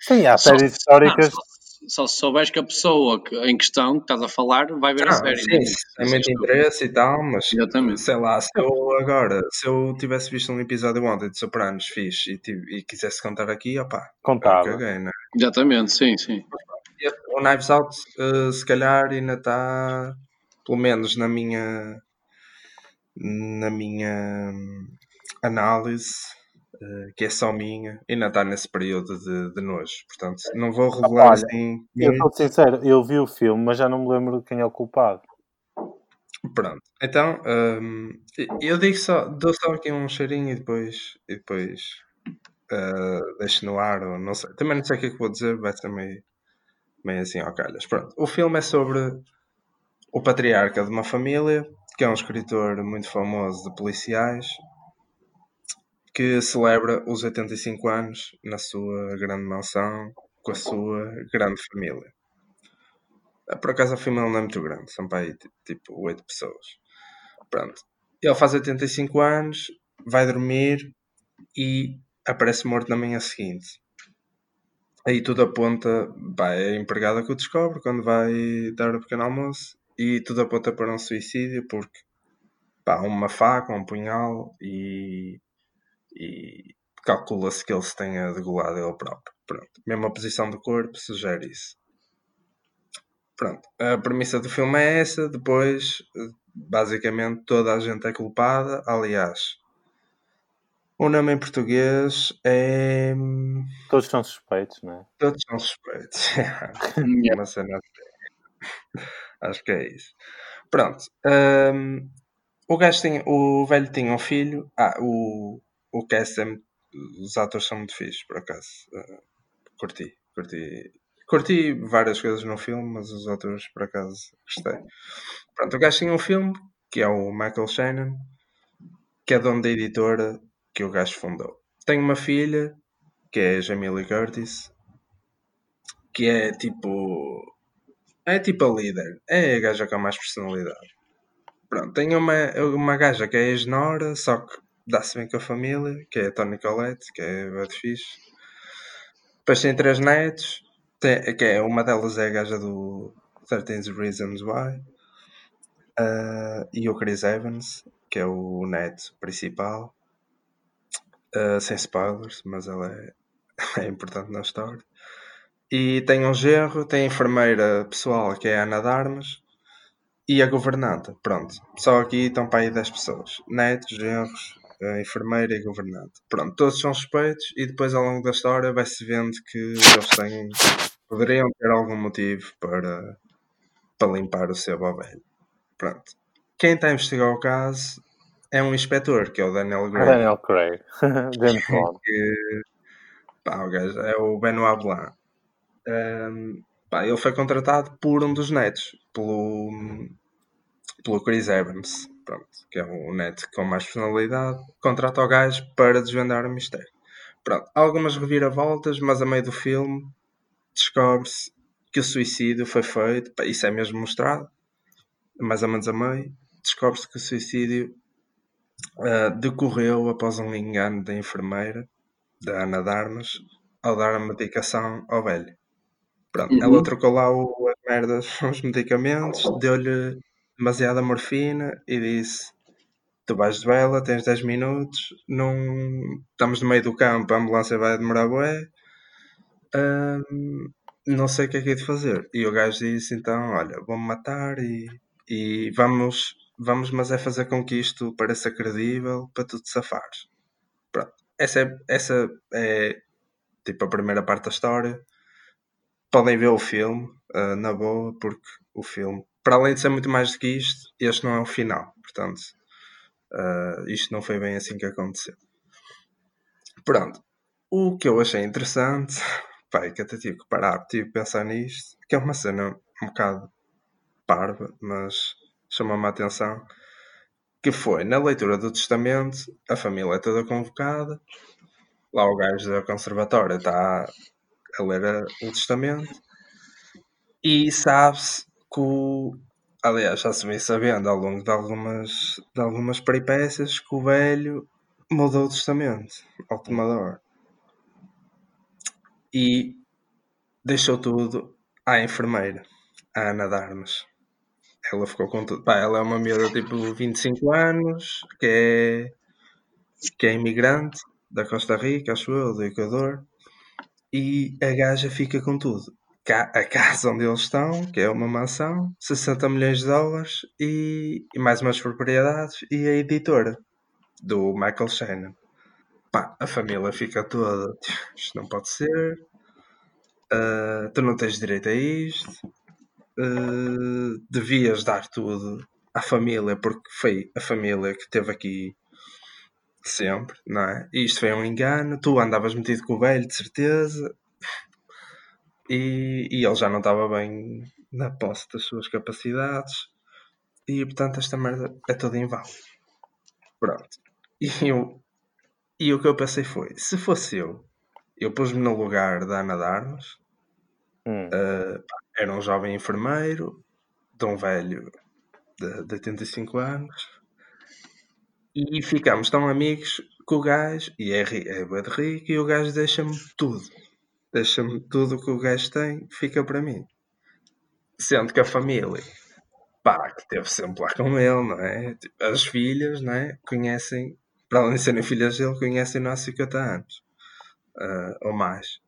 Sim, há Só- séries históricas. Não, só, só se souberes que a pessoa que- em questão que estás a falar vai ver a Ah, série. sim, né? tem muito interesse e tal, mas Exatamente. sei lá, se eu agora, se eu tivesse visto um episódio ontem de Sopranos fixe e, tive- e quisesse contar aqui, opá, Contava. caguei, né? Exatamente, sim, sim. O Knives Out, eh, se calhar, ainda está, pelo menos na minha, na minha hum, análise, eh, que é só minha, ainda está nesse período de, de nojo. Portanto, não vou revelar olha, assim. Eu sou sincero, eu vi o filme, mas já não me lembro de quem é o culpado. Pronto. Então, hum, eu digo só, dou só aqui um cheirinho e depois, e depois eh, deixo no ar, ou não sei. Também não sei o que é que vou dizer, vai ser meio, meio assim ao calhas. Pronto. O filme é sobre o patriarca de uma família, que é um escritor muito famoso de policiais, que celebra os 85 anos na sua grande mansão, com a sua grande família. Ah, Por acaso a família não é muito grande, são para aí ti- tipo 8 pessoas. Pronto. Ele faz 85 anos, vai dormir e aparece morto na manhã seguinte. Aí tudo aponta, pá, é a empregada que o descobre quando vai dar o pequeno almoço e tudo aponta para um suicídio porque pá, uma faca, um punhal e, e calcula-se que ele se tenha degolado ele próprio. Pronto. Mesmo a posição do corpo sugere isso. Pronto. A premissa do filme é essa. Depois, basicamente, toda a gente é culpada. Aliás, o nome em português é. hum, Todos são suspeitos, não é? Todos são suspeitos. Uma cena. Acho que é isso. Pronto. hum, o, gajo tinha, o velho tinha um filho. Ah, o, o cast é, muito- Os atores são muito fixos, por acaso. Uh, curti, curti. Curti várias coisas no filme, mas os atores, por acaso, gostei. Pronto, o gajo tinha um filme, que é o Michael Shannon, que é dono da editora que o gajo fundou. Tem uma filha, que é a Jamie Curtis, que é tipo. É tipo a líder. É a gaja com mais personalidade. Pronto, tem uma, uma gaja que é a ex-nora, só que dá-se bem com a família, que é a Tony Collette, que é muito fixe. Depois tem três netos, tem, que é, uma delas é a gaja do 13 Reasons Why. Ah, e o Chris Evans, que é o neto principal. Ah, sem spoilers, mas ela é, é importante na história. E tem um genro, tem a enfermeira pessoal que é a Ana Darmas e a governanta. Pronto, só aqui estão para aí 10 pessoas: netos, genros, a enfermeira e a governanta. Pronto, todos são suspeitos e depois ao longo da história vai-se vendo que eles têm, poderiam ter algum motivo para, para limpar o ao velho. Pronto. Quem está a investigar o caso é um inspetor, que é o Daniel Gray. Daniel Craig. James Bond. que, pá, o gajo é o Benoit Blanc. Um, pá, ele foi contratado por um dos netos, pelo, pelo Chris Evans, pronto, que é o neto com mais personalidade. Contrata o gajo para desvendar o mistério. Pronto, algumas reviravoltas, mas a meio do filme descobre-se que o suicídio foi feito, pá, isso é mesmo mostrado, mais ou menos a meio, descobre-se que o suicídio uh, decorreu após um engano da enfermeira, da Ana Darmas, ao dar a medicação ao velho. Pronto, uhum. ela trocou lá o, as merdas, os medicamentos, deu-lhe demasiada morfina e disse: Tu vais de vela, tens 10 minutos, não... estamos no meio do campo, a ambulância vai demorar bué. Um, não sei o que é que é de fazer. E o gajo disse então, olha, vou-me matar e, e vamos, vamos, mas é fazer com que isto pareça credível para tu te safares. Pronto. Essa é, essa é tipo a primeira parte da história. Podem ver o filme, uh, na boa, porque o filme, para além de ser muito mais do que isto, este não é o final. Portanto, uh, isto não foi bem assim que aconteceu. Pronto. O que eu achei interessante Pai, que até tive que parar, tive que pensar nisto, que é uma cena um bocado parva, mas chamou-me a atenção, que foi, na leitura do testamento, a família é toda convocada, lá o gajo da conservatória está a ler o testamento, e sabe-se que o, aliás, já se vem sabendo ao longo de algumas, de algumas peripécias que o velho mudou o testamento ao tomador e deixou tudo à enfermeira, à Ana Darmas. Ela ficou com tudo. Pá, ela é uma miúda tipo 25 anos, que é, que é imigrante da Costa Rica, acho eu, do Equador, e a gaja fica com tudo. A casa onde eles estão, que é uma mansão, 60 milhões de dólares e, e mais umas propriedades, e a editora do Michael Shannon pá, a família fica toda, isto não pode ser, uh, tu não tens direito a isto, uh, devias dar tudo à família, porque foi a família que teve aqui sempre, não é? E isto foi um engano, tu andavas metido com o velho, de certeza, e, e ele já não estava bem na posse das suas capacidades, e portanto esta merda é toda em vão. Pronto. E eu, e o que eu pensei foi: se fosse eu, eu pus-me no lugar da Ana Darmas, hum. uh, era um jovem enfermeiro, de um velho de, de 85 anos, e ficamos tão amigos que o gajo, e é, é de rico, e o gajo deixa-me tudo. Deixa-me tudo que o gajo tem, fica para mim. Sendo que a família, pá, que teve sempre lá com ele, não é? Tipo, as filhas, não é? Conhecem para além de serem filhas dele, conhecem-no há 50 anos uh, ou mais.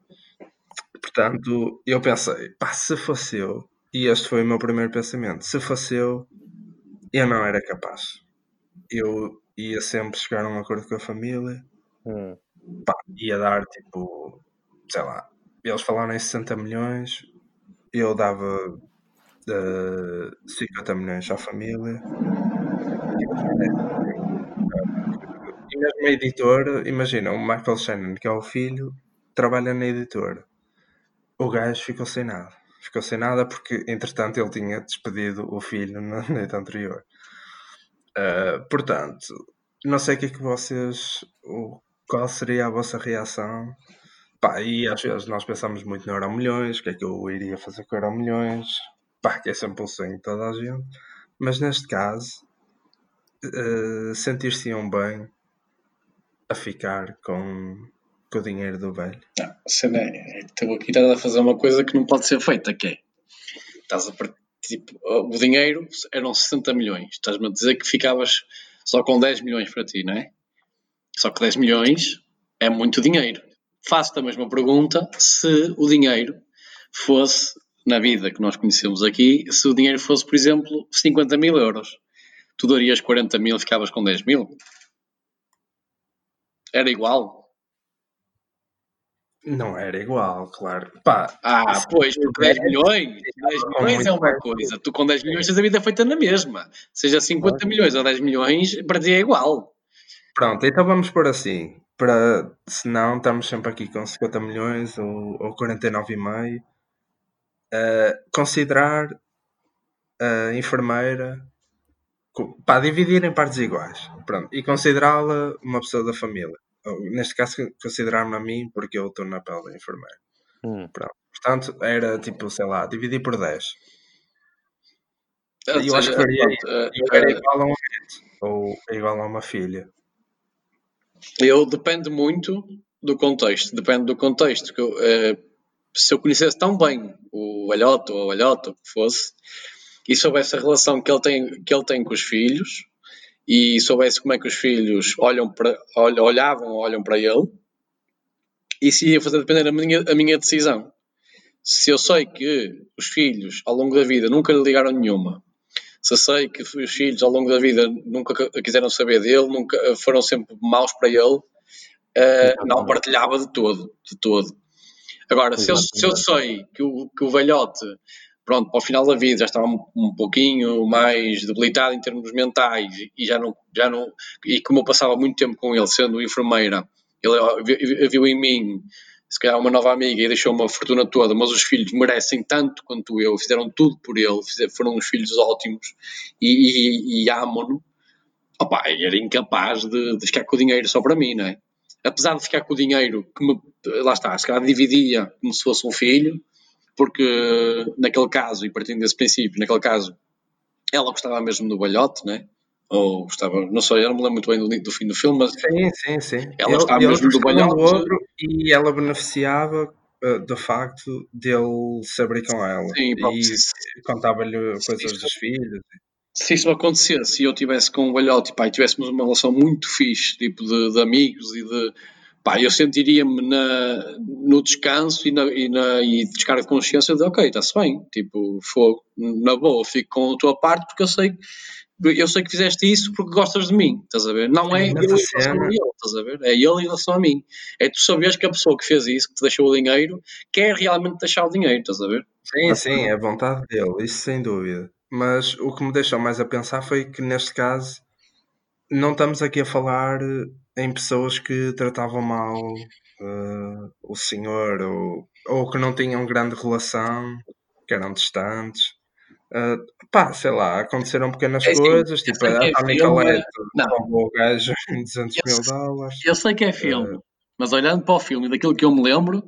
Portanto, eu pensei, pá, se fosse eu, e este foi o meu primeiro pensamento, se fosse eu, eu não era capaz. Eu ia sempre chegar a um acordo com a família, hum. pá, ia dar tipo, sei lá, eles falaram em 60 milhões, eu dava uh, ah, 50 milhões à família. E mesmo a editora, imagina, o Michael Shannon, que é o filho, trabalha na editora. O gajo ficou sem nada. Ficou sem nada porque, entretanto, ele tinha despedido o filho na noite anterior. Uh, portanto, não sei o que é que vocês. O, qual seria a vossa reação? Pá, e às vezes nós pensamos muito no Euro Milhões, o que é que eu iria fazer com o Euro Milhões? Pá, que é sempre o sonho de toda a gente. Mas neste caso, uh, sentir-se-iam bem a ficar com, com o dinheiro do velho. Não, cena é, estou aqui a fazer uma coisa que não pode ser feita, que é, estás a tipo, o dinheiro eram 60 milhões, estás-me a dizer que ficavas só com 10 milhões para ti, não é? Só que 10 milhões é muito dinheiro. Faço-te a mesma pergunta se o dinheiro fosse, na vida que nós conhecemos aqui, se o dinheiro fosse, por exemplo, 50 mil euros. Tu darias 40 mil e ficavas com 10 mil? Era igual? Não era igual, claro. Pá, Ah, isso- pois, porque 10 milhões, 10 com milhões é uma coisa. Tu com 10 milhões tens a vida feita na mesma. Seja 50 milhões ou 10 milhões, para ti é igual. Pronto, então vamos por assim. Para, se não, estamos sempre aqui com 50 milhões ou, ou 49,5. Uh, considerar a enfermeira para dividir em partes iguais. Pronto, e considerá-la uma pessoa da família. Neste caso, considerar-me a mim porque eu estou na pele da enfermeira. Hum. Portanto, era tipo, sei lá, dividir por 10. Ou Eu acho que faria eh, Eu era eh, igual a um neto ou igual a uma filha. Eu depende muito do contexto. Depende do contexto. Que eu, eh, se eu conhecesse tão bem o velhote ou a velhota, o que fosse, e soubesse a relação que ele tem, que ele tem com os filhos, e soubesse como é que os filhos olham para, olhavam ou olham para ele, isso ia fazer depender a minha, a minha decisão. Se eu sei que os filhos, ao longo da vida, nunca lhe ligaram nenhuma, se eu sei que os filhos, ao longo da vida, nunca qu- quiseram saber dele, nunca foram sempre maus para ele, eh, não partilhava de todo, de todo. Agora, se eu, se eu sei que o, que o velhote, pronto, para o final da vida já estava um, um pouquinho mais debilitado em termos mentais e já não, já não, e como eu passava muito tempo com ele, sendo enfermeira, ele viu em mim, se calhar uma nova amiga e deixou uma fortuna toda, mas os filhos merecem tanto quanto eu, fizeram tudo por ele, fizeram, foram uns filhos ótimos e, e, e amam-no. Opa, era incapaz de, de ficar com o dinheiro só para mim, não é? Apesar de ficar com o dinheiro que me, lá está, se calhar dividia como se fosse um filho, porque naquele caso, e partindo desse princípio, naquele caso, ela gostava mesmo do balhote, né? Ou gostava, não sei, eu não me lembro muito bem do, do fim do filme, mas Sim, sim, sim. Ela Ele- gostava mesmo do balhote. outro e ela beneficiava uh, do facto dele se abrir com ela. sim, e contava-lhe coisas isso- dos filhos. se isso acontecesse e eu tivesse com o balhote e tivéssemos uma relação muito fixe, tipo de, de amigos e de pá, eu sentiria-me no descanso e, na, e, na, e descarga de consciência de ok, está-se bem, tipo, fogo, na boa, fico com a tua parte porque eu sei eu sei que fizeste isso porque gostas de mim, estás a ver? Não é eu nessa em relação a ele, estás a ver? É ele em relação a mim. É tu saberes que a pessoa que fez isso, que te deixou o dinheiro, quer realmente deixar o dinheiro, estás a ver? Sim, sim, é a vontade dele, isso sem dúvida. Mas o que me deixou mais a pensar foi que neste caso não estamos aqui a falar em pessoas que tratavam mal eh, o senhor ou, ou que não tinham grande relação, que eram distantes. Eh, pá, sei lá, aconteceram pequenas É assim, coisas, tipo a Tony não. roubou o gajo em 200 mil Eu dólares. Eu sei que é filme, mas olhando para o filme e daquilo que eu me lembro,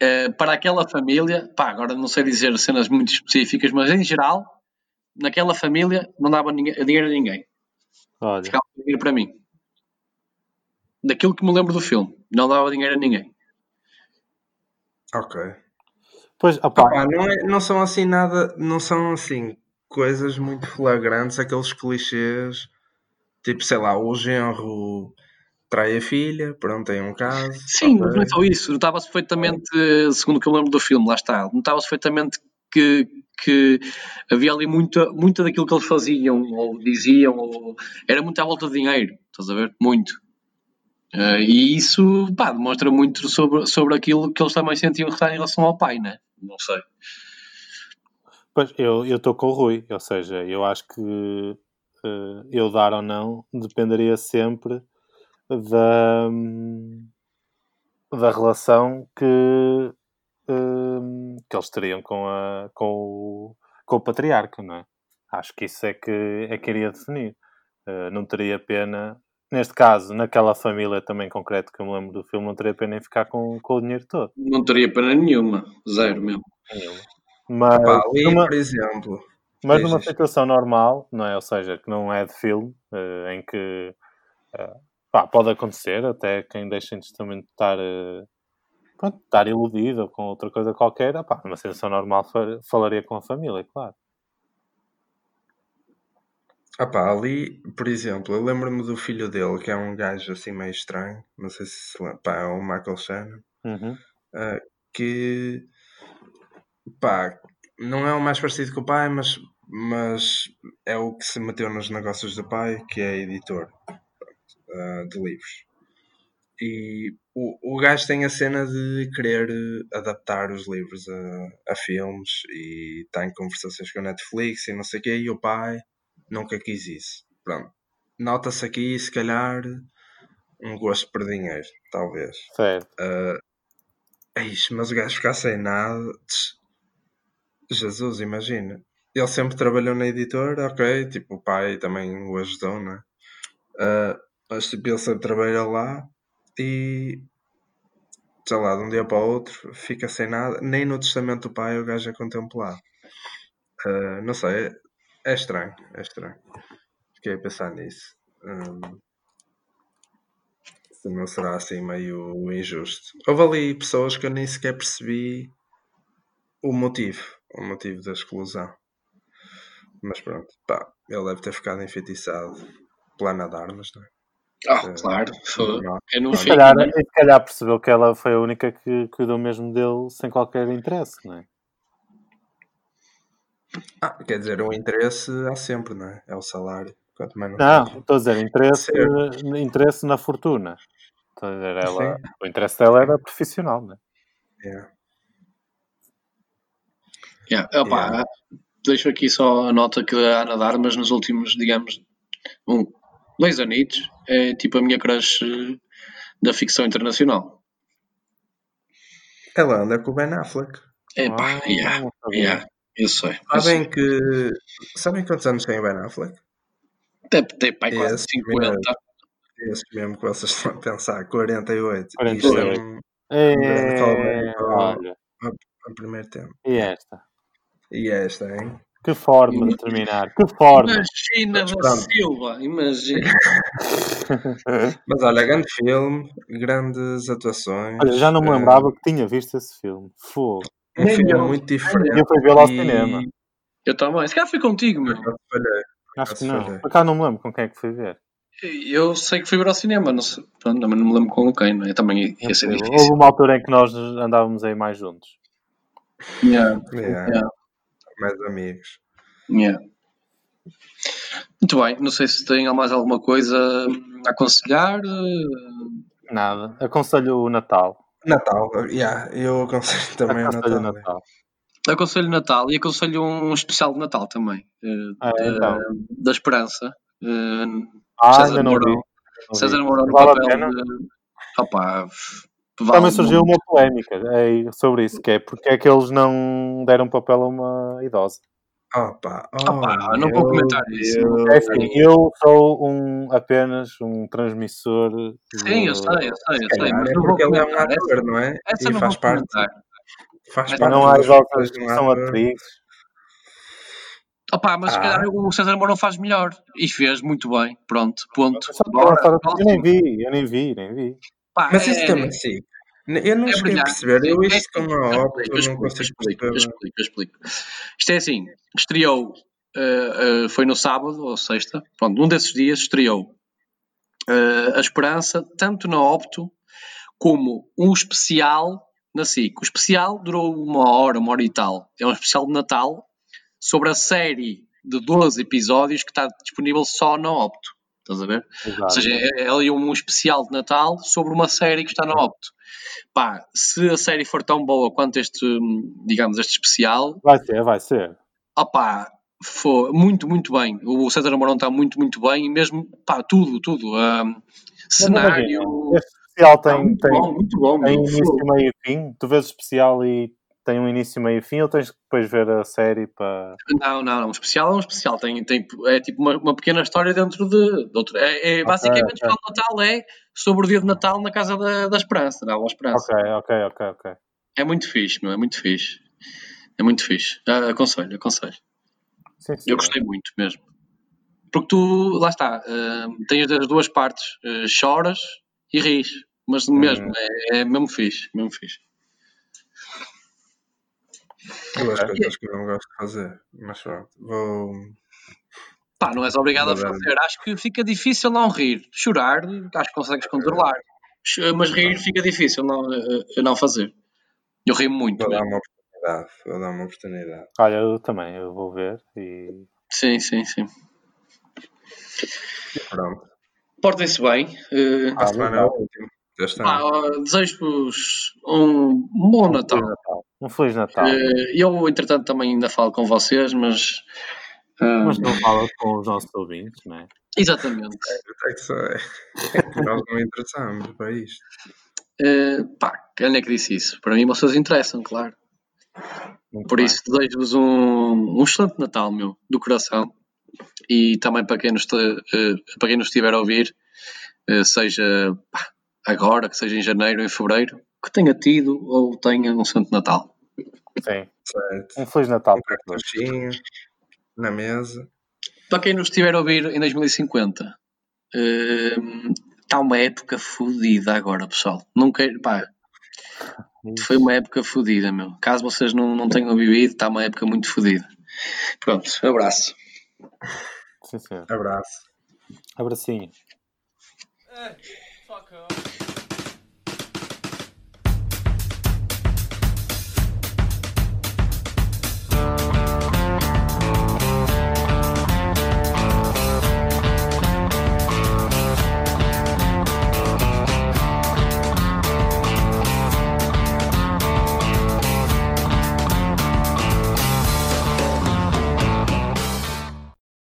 eh, para aquela família, pá, agora não sei dizer cenas muito específicas, mas em geral, naquela família não dava ninguém- dinheiro a ninguém. Olha, Ficava dinheiro para mim. Daquilo que me lembro do filme, não dava dinheiro a ninguém. Ok. pois, opá, Pá, não, é- não são assim nada, não são assim coisas muito flagrantes, aqueles clichês, tipo, sei lá, o genro trai a filha, pronto, tem um caso. Sim, mas não é só isso. Notava-se perfeitamente, segundo o que eu lembro do filme, lá está, notava-se perfeitamente que, que havia ali muita, muita daquilo que eles faziam ou diziam, ou, era muito à volta de dinheiro, estás a ver? Muito. Eh, e isso pá, demonstra muito sobre, sobre aquilo que eles também sentiam em relação ao pai, né? Não sei. Pois, eu estou com o Rui, ou seja, eu acho que eh, eu dar ou não dependeria sempre da, da relação que, hum, que eles teriam com, a, com, o, com o patriarca, não é? Acho que isso é que, é que iria definir. Eh, não teria pena, neste caso, naquela família também concreto que eu me lembro do filme, não teria pena em ficar com, com o dinheiro todo. Não teria pena nenhuma, zero mesmo. Nenhuma. Mas, Pá, ali, numa- por exemplo, mas numa situação normal, não é? Ou seja, que não é de filme, eh, em que eh, pá, pode acontecer, até quem deixa em testamento estar, eh, pronto, estar iludido ou com outra coisa qualquer, pá, numa situação normal fa- falaria com a família, claro. Ah pá, ali, por exemplo, eu lembro-me do filho dele, que é um gajo assim meio estranho, não sei se se lembra, pá, é o Michael Shannon, Uhum. ah, que, pá, não é o mais parecido com o pai, mas, mas é o que se meteu nos negócios do pai, que é editor ah, de livros. e o, o gajo tem a cena de querer adaptar os livros a, a filmes e está em conversações com a Netflix e não sei o quê, e o pai nunca quis isso. Pronto. Nota-se aqui, se calhar, um gosto por dinheiro, talvez. Certo. Uh, Eixe, mas o gajo ficar sem nada. Jesus, imagina. Ele sempre trabalhou na editora, ok. Tipo, o pai também o ajudou, né? Uh, mas tipo, ele sempre trabalhou lá e sei lá, de um dia para o outro fica sem nada. Nem no testamento do pai o gajo é contemplado. Uh, não sei, é, estranho, é estranho. Fiquei a pensar nisso. Um, se não será assim meio injusto. Houve ali pessoas que eu nem sequer percebi o motivo, o motivo da exclusão. Mas pronto, pá, ele deve ter ficado enfeitiçado pela Ana de Armas, não é? Ah, Eh, claro. Eu não Se calhar, se calhar percebeu que ela foi a única que cuidou mesmo dele sem qualquer interesse, não é? Ah, quer dizer, o interesse há sempre, não é? É o salário. Quanto mais não, estou a dizer, interesse, interesse na fortuna. Estou a dizer, ela, o interesse dela era profissional, não é? Yeah. Yeah. Opa, Yeah. Deixo aqui só a nota que a Ana de Armas nos últimos, digamos, um, dois anitos é tipo a minha crush eh, da ficção internacional. Ela anda com o Ben Affleck. Epá, Ah, yeah, não sabia. yeah, eu sei. Eu sei. Sabem que. Sabem quantos anos tem o Ben Affleck? Deve ter pai quase Esse 50. Esse mesmo que vocês estão a pensar, 48. 48. Isto é um, É, ao- olha, ao primeiro tempo. e esta? E esta, hein? Que forma de terminar, que forma. Imagina da. Silva, imagina. Mas olha, grande filme, grandes atuações. Olha, já não me eh, lembrava que tinha visto esse filme. Fogo. Um filme eu. muito diferente. Eu fui vê-lo ao e- cinema. Eu também. Se calhar fui contigo, meu. Olha, Acho que acaso não. Por cá não me lembro com quem é que fui ver. Eu sei que fui ver ao cinema, não sei. Pronto, não me lembro com quem, não é? Também ia ser Houve difícil. uma altura em que nós andávamos aí mais juntos. Yeah, Yeah, yeah, Mais amigos. yeah. Muito bem, não sei se tem mais alguma coisa a aconselhar. eh, Nada. Aconselho o Natal. Natal, yeah, eu aconselho também o Aconselho Natal. o Natal. Aconselho Natal e aconselho um especial de Natal também. eh, Ah, da, então. da Esperança. eh, Ah, César. Mourão. César Mourão no Vale papel de. Opá, f- Também vale surgiu muito. uma polémica é, sobre isso, que é porque é que eles não deram papel a uma idosa. Opa, oh, Opa, não vou comentar isso. É assim, eu sou um, apenas um transmissor. Sim, eu de- sei, eu sei, eu sei, mas é não vou porque ele é um ator, não é? essa e não faz vou parte, comentar. faz Essa parte Não há coisas que de são atrizes. Opá, mas se Ah. calhar o César Mourão faz melhor. E fez muito bem. Pronto, ponto. Que Bora, eu nem vi, eu nem vi, nem vi. Pá, Mas isso é- também sim. Eu não é cheguei a perceber. Eu É isto como eu a explico, óptica eu não consigo explico, eu explico, eu explico. Isto é assim, estreou, eh, eh, foi no sábado ou sexta, pronto, um desses dias estreou eh, a Esperança, tanto na Opto como um especial na SIC. O especial durou uma hora, uma hora e tal. É um especial de Natal sobre a série de 12 episódios que está disponível só na Opto. Estás a ver? Exato. Ou seja, é, é ali um especial de Natal sobre uma série que está na Opto. Pá, se a série for tão boa quanto este, digamos, este especial, Vai ser, vai ser. opá, foi muito, muito bem. O César Mourão está muito, muito bem e mesmo, pá, tudo, tudo. Mas cenário. Este especial Tá tem, muito tem, bom, muito bom. tem início, meio e fim. Tu vês o especial e tem um início, meio e fim, ou tens que depois ver a série para. Não, não, não. Um especial é um especial. Tem, tem, é tipo uma, uma pequena história dentro de, de outro. É, é, basicamente, ok. o especial de Natal é sobre o dia de Natal na Casa da, da Esperança, da Aula Esperança. Ok, ok, ok, ok. É muito fixe, meu. É muito fixe. É muito fixe. Ah, aconselho, aconselho. Sim, sim. Eu gostei muito mesmo. Porque tu, lá está, ah, tens as duas partes, ah, choras e ris, mas mesmo, é, é mesmo fixe, mesmo fixe. Duas coisas que eu não gosto de fazer. Mas pronto, vou. Pá, não és obrigado a fazer. Acho que fica difícil não rir. Chorar, acho que consegues controlar. Mas rir fica difícil não, ah, não fazer. Eu rio muito. Vou dar mesmo. uma oportunidade. Vou dar uma oportunidade. Olha, eu também, eu vou ver e. Sim, sim, sim. Pronto. Portem-se bem. ah, A Ah, semana é o legal. último. Deste Pá, ano. Desejo-vos um bom Natal. Feliz Natal. Um Feliz Natal. Eh, Eu, entretanto, também ainda falo com vocês, mas. ah, Mas não fala com os nossos ouvintes, não é? exatamente. É que, é que nós não interessamos para isto. Eh, pá, quem é que disse isso? Para mim, vocês interessam, claro. Muito Por bem. isso, desejo-vos um, um excelente Natal, meu, do coração. E também para quem nos, te- eh, para quem nos estiver a ouvir, eh, seja pá, agora, que seja em janeiro, em fevereiro, que tenha tido ou tenha um excelente Natal. Sim. Certo. Um Feliz Natal Um cartuchinho na mesa. Para quem nos estiver a ouvir em 2050, eh, está uma época fodida agora, pessoal. Não quero, pá, foi uma época fodida, meu. Caso vocês não, não tenham vivido, está uma época muito fodida. Pronto, abraço. Sim, senhor. Abraço. Abracinho. É.